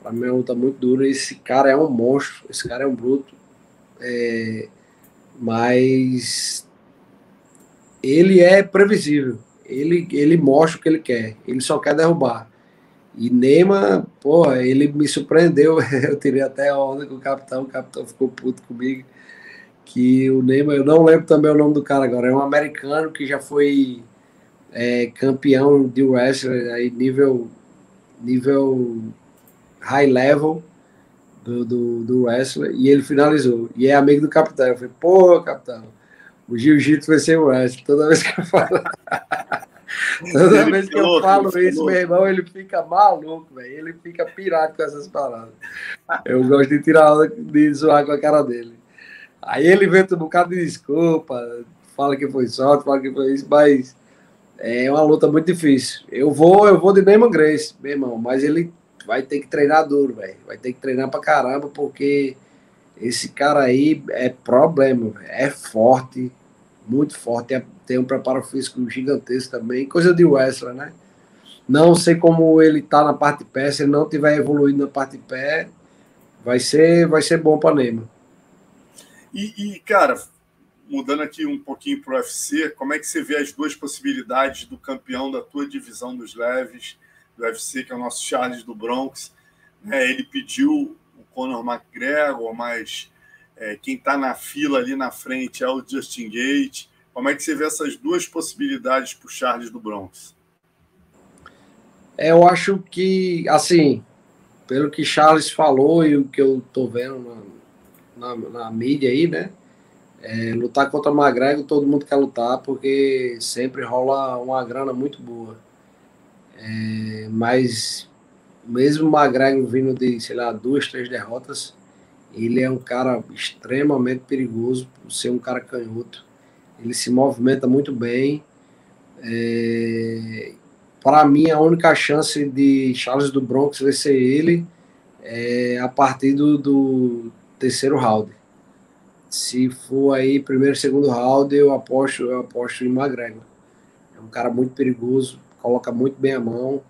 Para mim é uma luta muito dura. Esse cara é um monstro, esse cara é um bruto. É, mas ele é previsível. Ele, ele mostra o que ele quer. Ele só quer derrubar. E Neymar, porra, ele me surpreendeu. Eu tirei até a onda com o capitão. O capitão ficou puto comigo que o Neymar, eu não lembro também o nome do cara agora, é um americano que já foi é, campeão de wrestling aí nível nível high level do, do, do wrestler e ele finalizou. E é amigo do capitão. Eu falei, pô, capitão, o jiu-jitsu vai ser o wrestling. Toda vez que eu falo. Toda vez que eu falo isso, meu irmão, ele fica maluco, velho. Ele fica pirado com essas palavras. Eu gosto de tirar de zoar com a cara dele. Aí ele inventa um bocado de desculpa, fala que foi sorte, fala que foi isso, mas é uma luta muito difícil. Eu vou, eu vou de Damon Grace, meu irmão, mas ele vai ter que treinar duro, velho. Vai ter que treinar pra caramba, porque esse cara aí é problema, véio. é forte, muito forte, tem um preparo físico gigantesco também, coisa de wrestler, né? Não sei como ele tá na parte de pé, se ele não tiver evoluído na parte de pé, vai ser, vai ser bom para Neymar. E, e, cara, mudando aqui um pouquinho para o UFC, como é que você vê as duas possibilidades do campeão da tua divisão dos leves, do UFC, que é o nosso Charles do Bronx? É, ele pediu o Conor McGregor, mas é, quem está na fila ali na frente é o Justin Gate. Como é que você vê essas duas possibilidades para o Charles do Bronx? É, eu acho que, assim, pelo que Charles falou e o que eu estou vendo na, na, na, mídia aí, né? É, lutar contra o McGregor, todo mundo quer lutar, porque sempre rola uma grana muito boa. É, mas mesmo o McGregor vindo de, sei lá, duas, três derrotas, ele é um cara extremamente perigoso por ser um cara canhoto. Ele se movimenta muito bem. É, Para mim, a única chance de Charles do Bronx vencer ele é a partir do, do terceiro round. Se for aí primeiro, segundo round, eu aposto, eu aposto em McGregor. É um cara muito perigoso, coloca muito bem a mão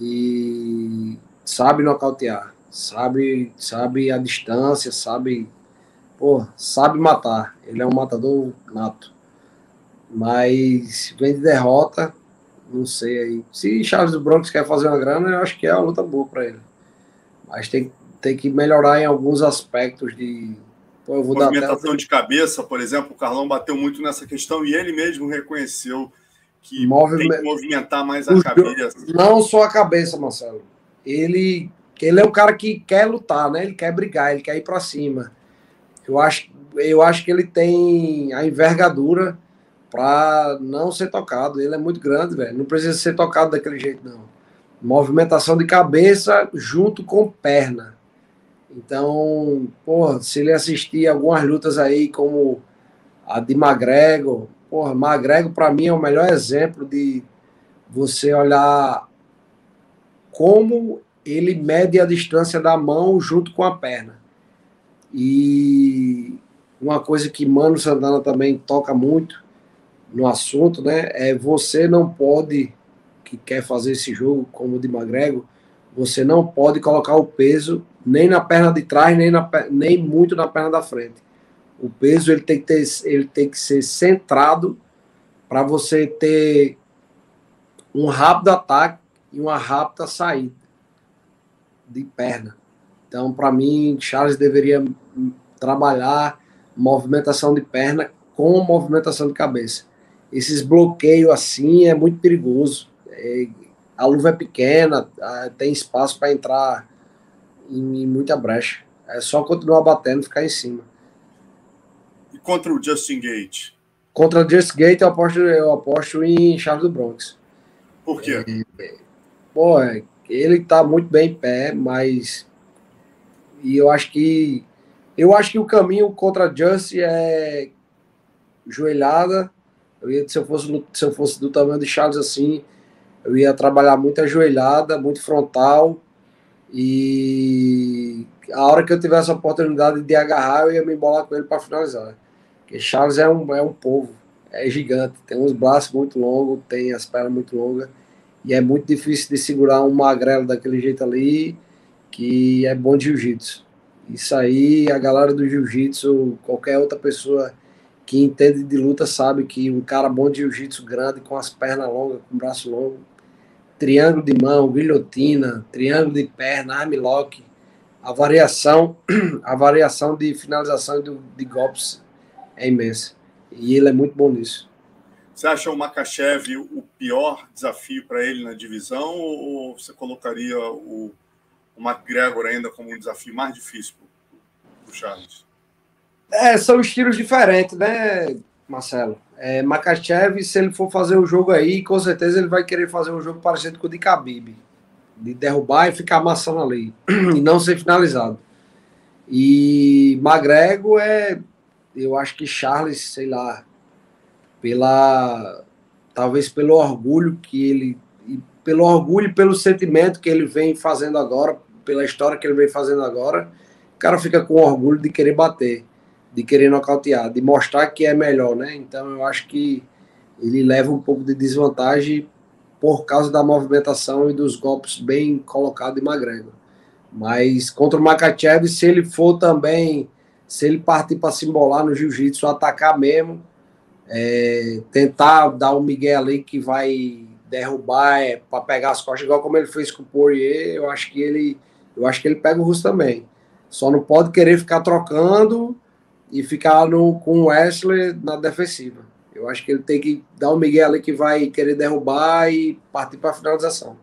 e sabe nocautear sabe, sabe a distância, sabe, pô, sabe matar. Ele é um matador nato. Mas vem de derrota, não sei aí. Se Charles do Bronx quer fazer uma grana, eu acho que é uma luta boa para ele. Mas tem, tem que melhorar em alguns aspectos de Pô, eu vou movimentação de cabeça, por exemplo, o Carlão bateu muito nessa questão e ele mesmo reconheceu que Movime... tem que movimentar mais a cabeça. Não só a cabeça, Marcelo. Ele ele é um cara que quer lutar, né? Ele quer brigar, ele quer ir para cima. Eu acho, eu acho que ele tem a envergadura para não ser tocado. Ele é muito grande, velho. Não precisa ser tocado daquele jeito, não. Movimentação de cabeça junto com perna. Então, porra, se ele assistir algumas lutas aí, como a de McGregor, porra, McGregor para mim é o melhor exemplo de você olhar como ele mede a distância da mão junto com a perna. E uma coisa que Mano Santana também toca muito no assunto, né? É você não pode, que quer fazer esse jogo como o de McGregor, você não pode colocar o peso nem na perna de trás, nem, na, nem muito na perna da frente. O peso ele tem que, ter, ele tem que ser centrado para você ter um rápido ataque e uma rápida saída de perna. Então, para mim, Charles deveria trabalhar movimentação de perna com movimentação de cabeça. Esses bloqueios assim é muito perigoso. É, a luva é pequena, tem espaço para entrar em, muita brecha. É só continuar batendo, ficar em cima. E contra o Justin Gate? Contra o Justin Gate, eu aposto, eu aposto em Charles do Bronx. Por quê? É, pô, ele está muito bem em pé, mas e eu acho que eu acho que o caminho contra Just é joelhada. Eu ia, se eu fosse se eu fosse do tamanho de Charles assim, eu ia trabalhar muito ajoelhada, muito frontal e a hora que eu tivesse a oportunidade de agarrar, eu ia me embolar com ele para finalizar. Porque Charles é um, é um povo, é gigante, tem uns braços muito longos, tem as pernas muito longas e é muito difícil de segurar um magrelo daquele jeito ali, que é bom de jiu-jitsu. Isso aí, a galera do jiu-jitsu, qualquer outra pessoa que entende de luta sabe que um cara bom de jiu-jitsu grande, com as pernas longas, com o braço longo, triângulo de mão, guilhotina, triângulo de perna, armlock, a variação, a variação de finalização de, de golpes é imensa. E ele é muito bom nisso. Você acha o Makachev o pior desafio para ele na divisão ou você colocaria o, o McGregor ainda como um desafio mais difícil para o Charles? É, são estilos diferentes, né, Marcelo? É, Makachev, se ele for fazer o jogo aí, com certeza ele vai querer fazer um jogo parecido com o de Khabib. De derrubar e ficar amassando ali. E não ser finalizado. E Magrego é. Eu acho que Charles, sei lá, pela. Talvez pelo orgulho que ele. Pelo orgulho e pelo sentimento que ele vem fazendo agora, pela história que ele vem fazendo agora, o cara fica com orgulho de querer bater de querer nocautear, de mostrar que é melhor, né? Então eu acho que ele leva um pouco de desvantagem por causa da movimentação e dos golpes bem colocados de McGregor. Mas contra o Makachev, se ele for também, se ele partir para se embolar no jiu-jitsu, atacar mesmo, é, tentar dar um Miguel ali que vai derrubar é, para pegar as costas, igual como ele fez com o Poirier, eu acho que ele, eu acho que ele pega o Russo também. Só não pode querer ficar trocando e ficar no, com o Wesley na defensiva. Eu acho que ele tem que dar um Miguel ali que vai querer derrubar e partir para a finalização.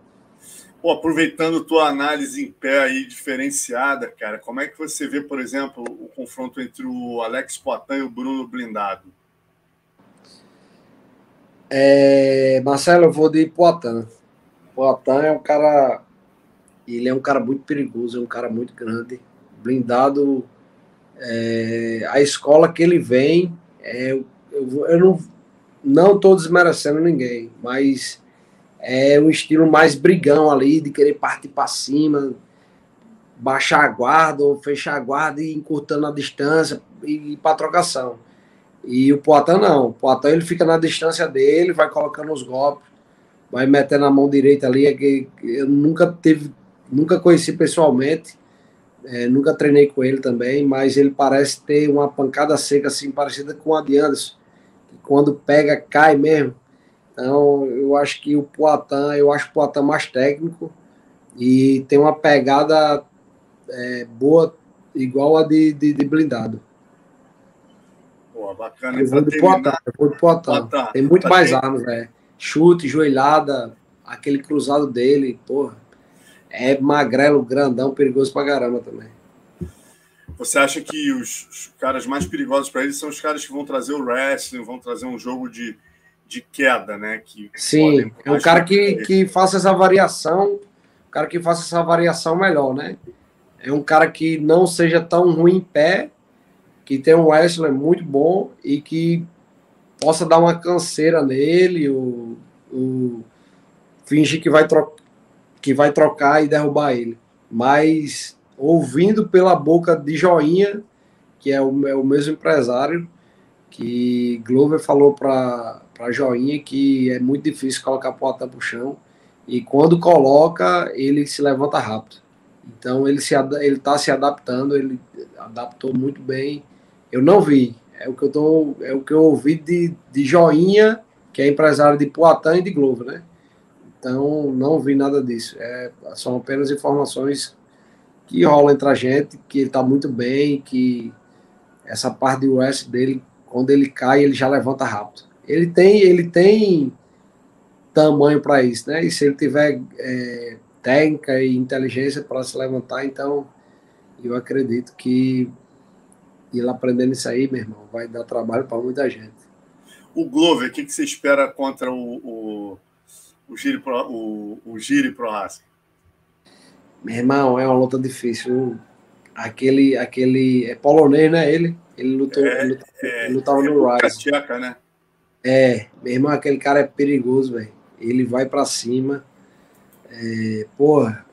Pô, aproveitando tua análise em pé aí diferenciada, cara, como é que você vê, por exemplo, o confronto entre o Alex Poitin e o Bruno Blindado? É, Marcelo, eu vou de Poitin. Poitin é um cara, ele é um cara muito perigoso, é um cara muito grande, blindado é, a escola que ele vem, é, eu, eu não não estou desmerecendo ninguém, mas é um estilo mais brigão ali, de querer partir para cima, baixar a guarda ou fechar a guarda e encurtando a distância e ir para trocação. E o Poitin não, o Poitin ele fica na distância dele, vai colocando os golpes, vai metendo a mão direita ali, é que eu nunca teve, nunca conheci pessoalmente, é, nunca treinei com ele também, mas ele parece ter uma pancada seca assim, parecida com a de Anderson, que quando pega, cai mesmo. Então, eu acho que o Poitin, eu acho o Poitin mais técnico e tem uma pegada é, boa, igual a de, de, de blindado. Pô, bacana. Eu vou do Poitin, eu vou do Poitin. Tem muito mais armas, é. Chute, joelhada, aquele cruzado dele, porra é magrelo, grandão, perigoso pra caramba também. Você acha que os, os caras mais perigosos para ele são os caras que vão trazer o wrestling, vão trazer um jogo de, de queda, né? Que Sim, é um cara que, que faça essa variação, um cara que faça essa variação melhor, né? É um cara que não seja tão ruim em pé, que tem um wrestling muito bom e que possa dar uma canseira nele, o, o fingir que vai trocar que vai trocar e derrubar ele. Mas ouvindo pela boca de Joinha, que é o, é o mesmo empresário, que Glover falou para Joinha que é muito difícil colocar a porta para o chão. E quando coloca, ele se levanta rápido. Então ele se ele está se adaptando, ele adaptou muito bem. Eu não vi, é o que eu tô, é o que eu ouvi de, de Joinha, que é empresário de Poitin e de Glover, né? Então, não vi nada disso. É, são apenas informações que rolam entre a gente, que ele está muito bem, que essa parte de US dele, quando ele cai, ele já levanta rápido. Ele tem, ele tem tamanho para isso, né? E se ele tiver é, técnica e inteligência para se levantar, então eu acredito que ele aprendendo isso aí, meu irmão, vai dar trabalho para muita gente. O Glover, o que, que você espera contra o, o o Giri Pro, o, o Giri Prohaska? Meu irmão, é uma luta difícil. Aquele, aquele é polonês, né? Ele, ele lutou, é, ele lutou, é, ele lutava é no Rise. Tcheca, né? É, meu irmão, aquele cara é perigoso, velho. Ele vai para cima. É, porra,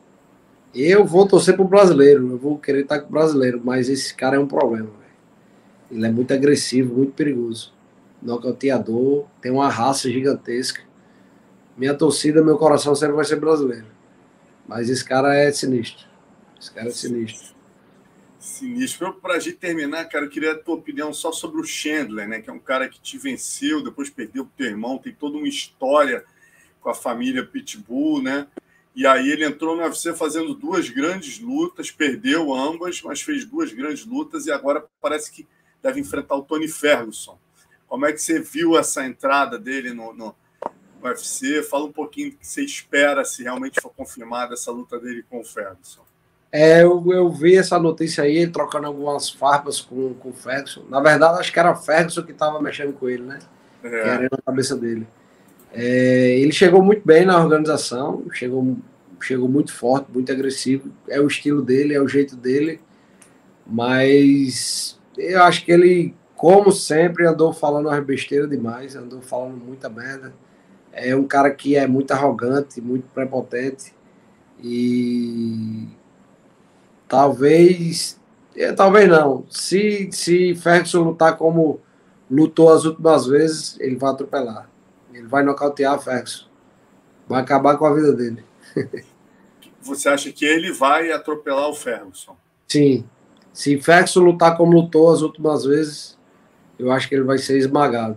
eu vou torcer pro brasileiro, eu vou querer estar com o brasileiro, mas esse cara é um problema, velho. Ele é muito agressivo, muito perigoso. Nocauteador, tem uma raça gigantesca. Minha torcida, meu coração sempre vai ser brasileiro. Mas esse cara é sinistro. Esse cara é sinistro. Sinistro. Para a gente terminar, cara, eu queria a tua opinião só sobre o Chandler, né? Que é um cara que te venceu, depois perdeu pro teu irmão, tem toda uma história com a família Pitbull, né? E aí ele entrou no UFC fazendo duas grandes lutas, perdeu ambas, mas fez duas grandes lutas e agora parece que deve enfrentar o Tony Ferguson. Como é que você viu essa entrada dele no, no, UFC. Fala um pouquinho do que você espera se realmente for confirmada essa luta dele com o Ferguson. É, eu, eu vi essa notícia aí, ele trocando algumas farpas com, com o Ferguson. Na verdade, acho que era o Ferguson que estava mexendo com ele, né? É. Que era na cabeça dele. É, ele chegou muito bem na organização, chegou, chegou muito forte, muito agressivo. É o estilo dele, é o jeito dele. Mas eu acho que ele, como sempre, andou falando as besteiras demais, andou falando muita merda. É um cara que é muito arrogante, muito prepotente. E talvez. É, talvez não. Se, se Ferguson lutar como lutou as últimas vezes, ele vai atropelar. Ele vai nocautear Ferguson. Vai acabar com a vida dele. Você acha que ele vai atropelar o Ferguson? Sim. Se Ferguson lutar como lutou as últimas vezes, eu acho que ele vai ser esmagado.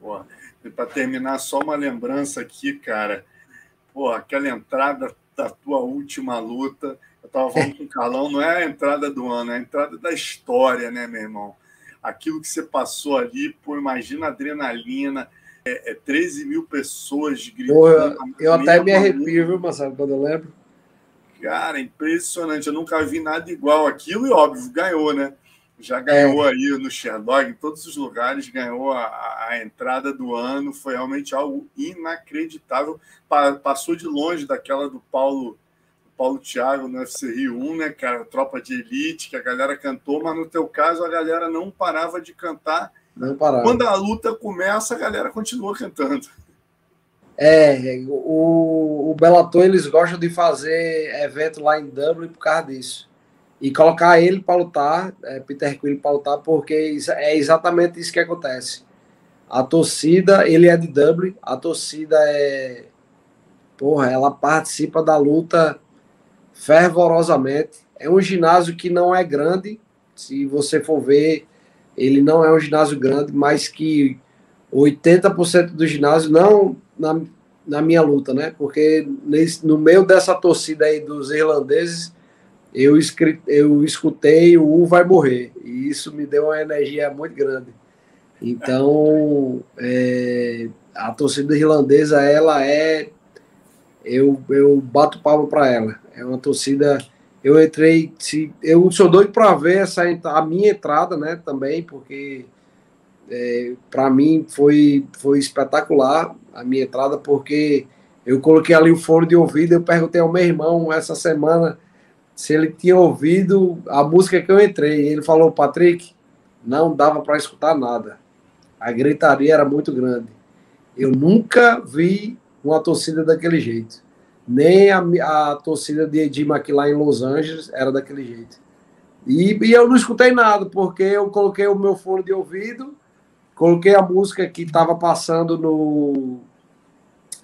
Porra. E para terminar, só uma lembrança aqui, cara. Pô, aquela entrada da tua última luta. Eu estava falando com o Carlão, não é a entrada do ano, é a entrada da história, né, meu irmão? Aquilo que você passou ali, pô, imagina a adrenalina, é, é 13 mil pessoas gritando. Porra, eu até me arrepio, viu, Marcelo, quando eu lembro. Cara, impressionante. Eu nunca vi nada igual aquilo e, óbvio, ganhou, né? Já ganhou é. aí no Sherlock, em todos os lugares, ganhou a, a, entrada do ano. Foi realmente algo inacreditável. Pa, passou de longe daquela do Paulo Paulo Thiago no UFC Rio 1, né, cara? Tropa de elite, que a galera cantou, mas no teu caso a galera não parava de cantar. Não parava. Quando a luta começa, a galera continua cantando. É, o, o Bellator, eles gostam de fazer evento lá em Dublin por causa disso e colocar ele para lutar, é, Peter Quill para lutar, porque é exatamente isso que acontece. A torcida, ele é de Dublin, a torcida é. Porra, ela participa da luta fervorosamente. É um ginásio que não é grande, se você for ver, ele não é um ginásio grande, mas que 80% do ginásio, não na, na minha luta, né? Porque nesse, no meio dessa torcida aí dos irlandeses, eu, eu escutei o U vai morrer. E isso me deu uma energia muito grande. Então, é, a torcida irlandesa, ela é. Eu, eu bato palmo para ela. É uma torcida. Eu entrei. Se, eu sou doido para ver essa, a minha entrada, né? Também, porque é, para mim foi, foi espetacular a minha entrada, porque eu coloquei ali o fone de ouvido. Eu perguntei ao meu irmão essa semana se ele tinha ouvido a música que eu entrei. Ele falou, Patrick, não dava para escutar nada. A gritaria era muito grande. Eu nunca vi uma torcida daquele jeito. Nem a, a torcida de Eddie McLean em Los Angeles era daquele jeito. E, e, eu não escutei nada, porque eu coloquei o meu fone de ouvido, coloquei a música que estava passando no.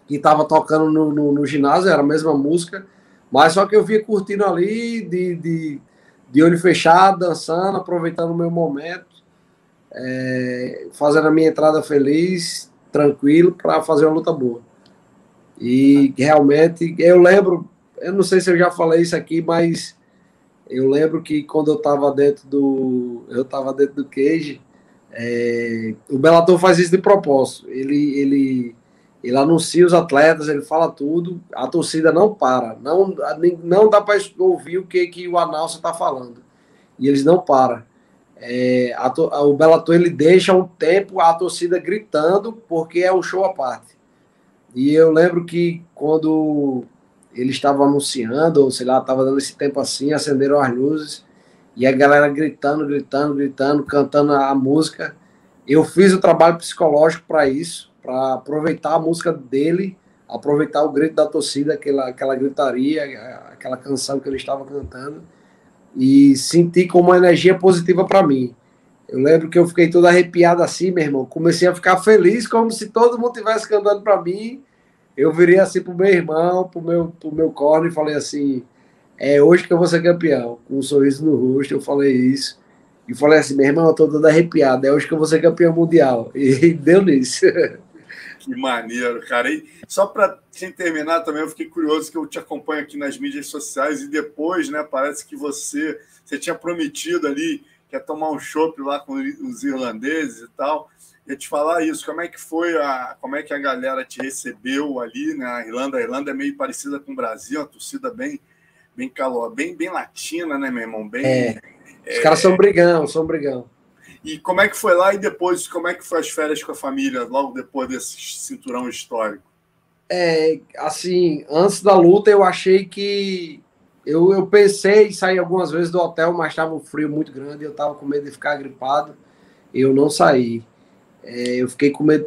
que estava tocando no, no, no ginásio, era a mesma música mas só que eu via curtindo ali, de, de, de olho fechado, dançando, aproveitando o meu momento, é, fazendo a minha entrada feliz, tranquilo, para fazer uma luta boa. E realmente, eu lembro, eu não sei se eu já falei isso aqui, mas eu lembro que quando eu estava dentro do. Eu estava dentro do cage, é, o Bellator faz isso de propósito. Ele, ele ele anuncia os atletas, ele fala tudo, a torcida não para, não, não dá para ouvir o que, que o announcer está falando. E eles não param. É, a, o Bellator ele deixa um tempo a torcida gritando, porque é um show à parte. E eu lembro que quando ele estava anunciando, ou sei lá, estava dando esse tempo assim, acenderam as luzes, e a galera gritando, gritando, gritando, cantando a música. Eu fiz o trabalho psicológico para isso para aproveitar a música dele, aproveitar o grito da torcida, aquela, aquela gritaria, aquela canção que ele estava cantando, e sentir como uma energia positiva para mim. Eu lembro que eu fiquei todo arrepiado assim, meu irmão. Comecei a ficar feliz, como se todo mundo estivesse cantando para mim. Eu virei assim pro meu irmão, pro meu, pro meu corno e falei assim: é hoje que eu vou ser campeão. Com um sorriso no rosto, eu falei isso. E falei assim: meu irmão, eu tô todo arrepiado. É hoje que eu vou ser campeão mundial. E deu nisso. Que maneiro, cara. E só para terminar também, eu fiquei curioso que eu te acompanho aqui nas mídias sociais e depois, né, parece que você, você tinha prometido ali que ia tomar um chopp lá com os irlandeses e tal. Ia te falar isso, como é que foi a, como é que a galera te recebeu ali, né? A Irlanda, a Irlanda é meio parecida com o Brasil, uma torcida bem bem calor, bem, bem latina, né, meu irmão? Bem, é. Os é... caras são brigão, são brigão. E como é que foi lá e depois, como é que foi as férias com a família, logo depois desse cinturão histórico? É, assim, antes da luta eu achei que. Eu, eu pensei em sair algumas vezes do hotel, mas estava um frio muito grande, eu estava com medo de ficar gripado. Eu não saí. É, eu fiquei com medo,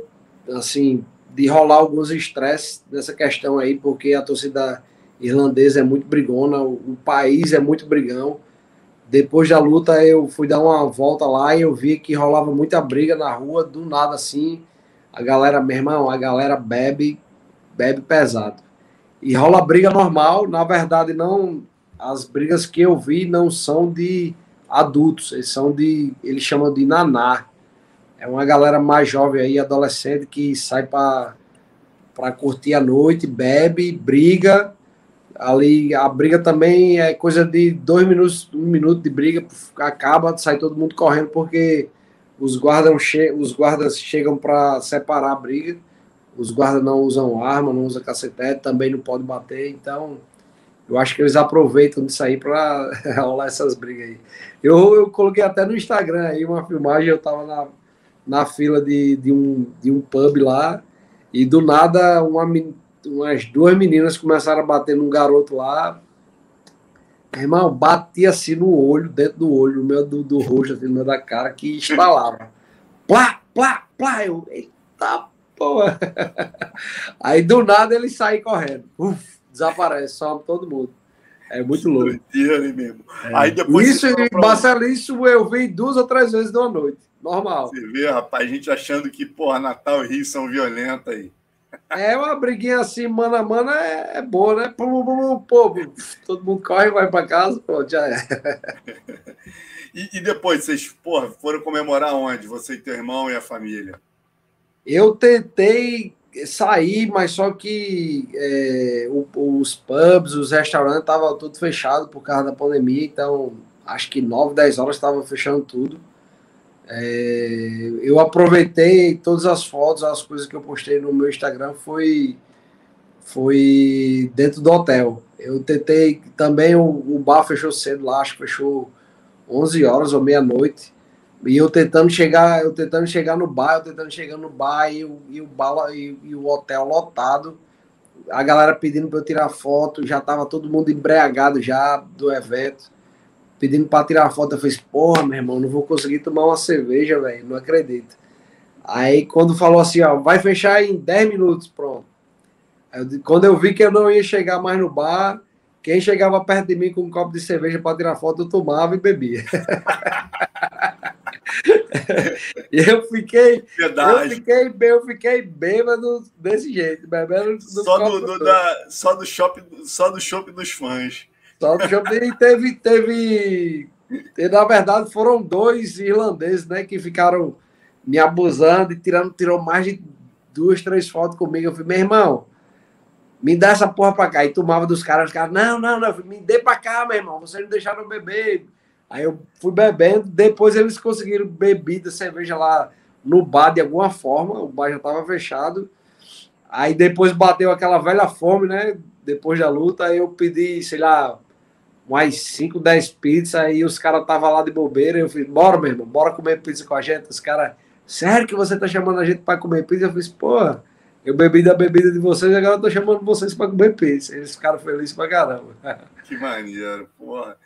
assim, de rolar alguns estresses nessa questão aí, porque a torcida irlandesa é muito brigona, o, o país é muito brigão. Depois da luta, eu fui dar uma volta lá e eu vi que rolava muita briga na rua, do nada assim. A galera, meu irmão, a galera bebe, bebe pesado. E rola briga normal, na verdade, não. As brigas que eu vi não são de adultos, eles são de. Eles chamam de naná. É uma galera mais jovem aí, adolescente, que sai para curtir a noite, bebe, briga Ali a briga também é coisa de dois minutos, um minuto de briga, acaba, sai todo mundo correndo porque os guardas, che os guardas chegam para separar a briga. Os guardas não usam arma, não usam cacetete, também não pode bater, então eu acho que eles aproveitam disso aí para rolar essas brigas aí. Eu, eu coloquei até no Instagram aí uma filmagem, eu tava na, na fila de, de, um, de um pub lá, e do nada uma, umas duas meninas começaram a bater num garoto lá. Irmão, batia assim no olho, dentro do olho, no meio do, do rosto, assim, no meio da cara, que estalava. plá, plá, plá. Eu, eita porra. Aí do nada ele sai correndo. Uf, desaparece, sobe todo mundo. É muito louco. É. Aí depois isso, Marcelo, isso eu vi duas ou três vezes numa noite. Normal. Você vê, rapaz, a gente achando que, porra, Natal e Rio são violentos aí. É uma briguinha assim, mano a mano, é, é boa, né? Pô, pô, pô, todo mundo corre, vai para casa, pô, já é. e, e, depois, vocês porra, foram comemorar onde? Você e teu irmão e a família? Eu tentei sair, mas só que é, os pubs, os restaurantes estavam tudo fechado por causa da pandemia, então acho que 9, 10 horas estavam fechando tudo. É, eu aproveitei todas as fotos, as coisas que eu postei no meu Instagram foi foi dentro do hotel. Eu tentei também o, o bar fechou cedo lá, acho que fechou 11 horas ou meia-noite. E eu tentando chegar, eu tentando chegar no bar, eu tentando chegar no bar e, e o bar e, e, o hotel lotado. A galera pedindo para eu tirar foto, já tava todo mundo embriagado já do evento pedindo para tirar foto. Eu falei, porra, meu irmão, não vou conseguir tomar uma cerveja, velho, não acredito. Aí quando falou assim, ó, vai fechar em 10 minutos, pronto. Eu, quando eu vi que eu não ia chegar mais no bar, quem chegava perto de mim com um copo de cerveja para tirar foto, eu tomava e bebia. e eu fiquei, Verdade. eu fiquei, eu fiquei bêbado desse jeito, bebendo só do, do da, só do shopping, só do shopping dos fãs. Só que teve, teve, teve, na verdade, foram dois irlandeses, né, que ficaram me abusando e tirando, tirou mais de duas, três fotos comigo. Eu falei, meu irmão, me dá essa porra pra cá. E tomava dos caras, os caras, não, não, não, me dê pra cá, meu irmão, vocês não deixaram beber. Aí eu fui bebendo, depois eles conseguiram bebida, cerveja lá no bar de alguma forma, o bar já tava fechado. Aí depois bateu aquela velha fome, né? Depois da luta, aí eu pedi, sei lá, mais 5, 10 pizzas, aí os caras estavam lá de bobeira, eu falei, bora, meu irmão, bora comer pizza com a gente. Os caras, sério que você tá chamando a gente para comer pizza? Eu falei, porra, eu bebi da bebida de vocês, agora eu tô chamando vocês para comer pizza. Eles ficaram felizes pra caramba. Que maneiro, porra.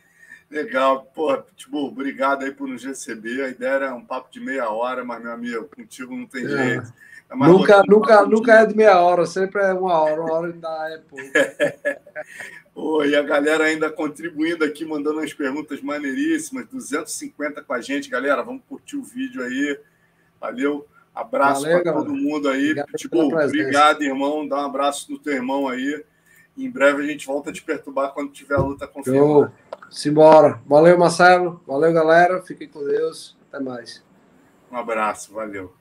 Legal, porra, tipo, obrigado aí por nos receber. A ideia era um papo de meia hora, mas, meu amigo, contigo não tem é. jeito. É nunca, nunca, nunca é de meia hora, sempre é uma hora, uma hora ainda é pouco. Oh, e a galera ainda contribuindo aqui, mandando umas perguntas maneiríssimas. 250 com a gente, galera. Vamos curtir o vídeo aí. Valeu. Abraço para todo mundo aí. Obrigado, tipo, obrigado, irmão. Dá um abraço no teu irmão aí. Em breve a gente volta a te perturbar quando tiver a luta confirmada. Simbora. Valeu, Marcelo. Valeu, galera. Fiquem com Deus. Até mais. Um abraço. Valeu.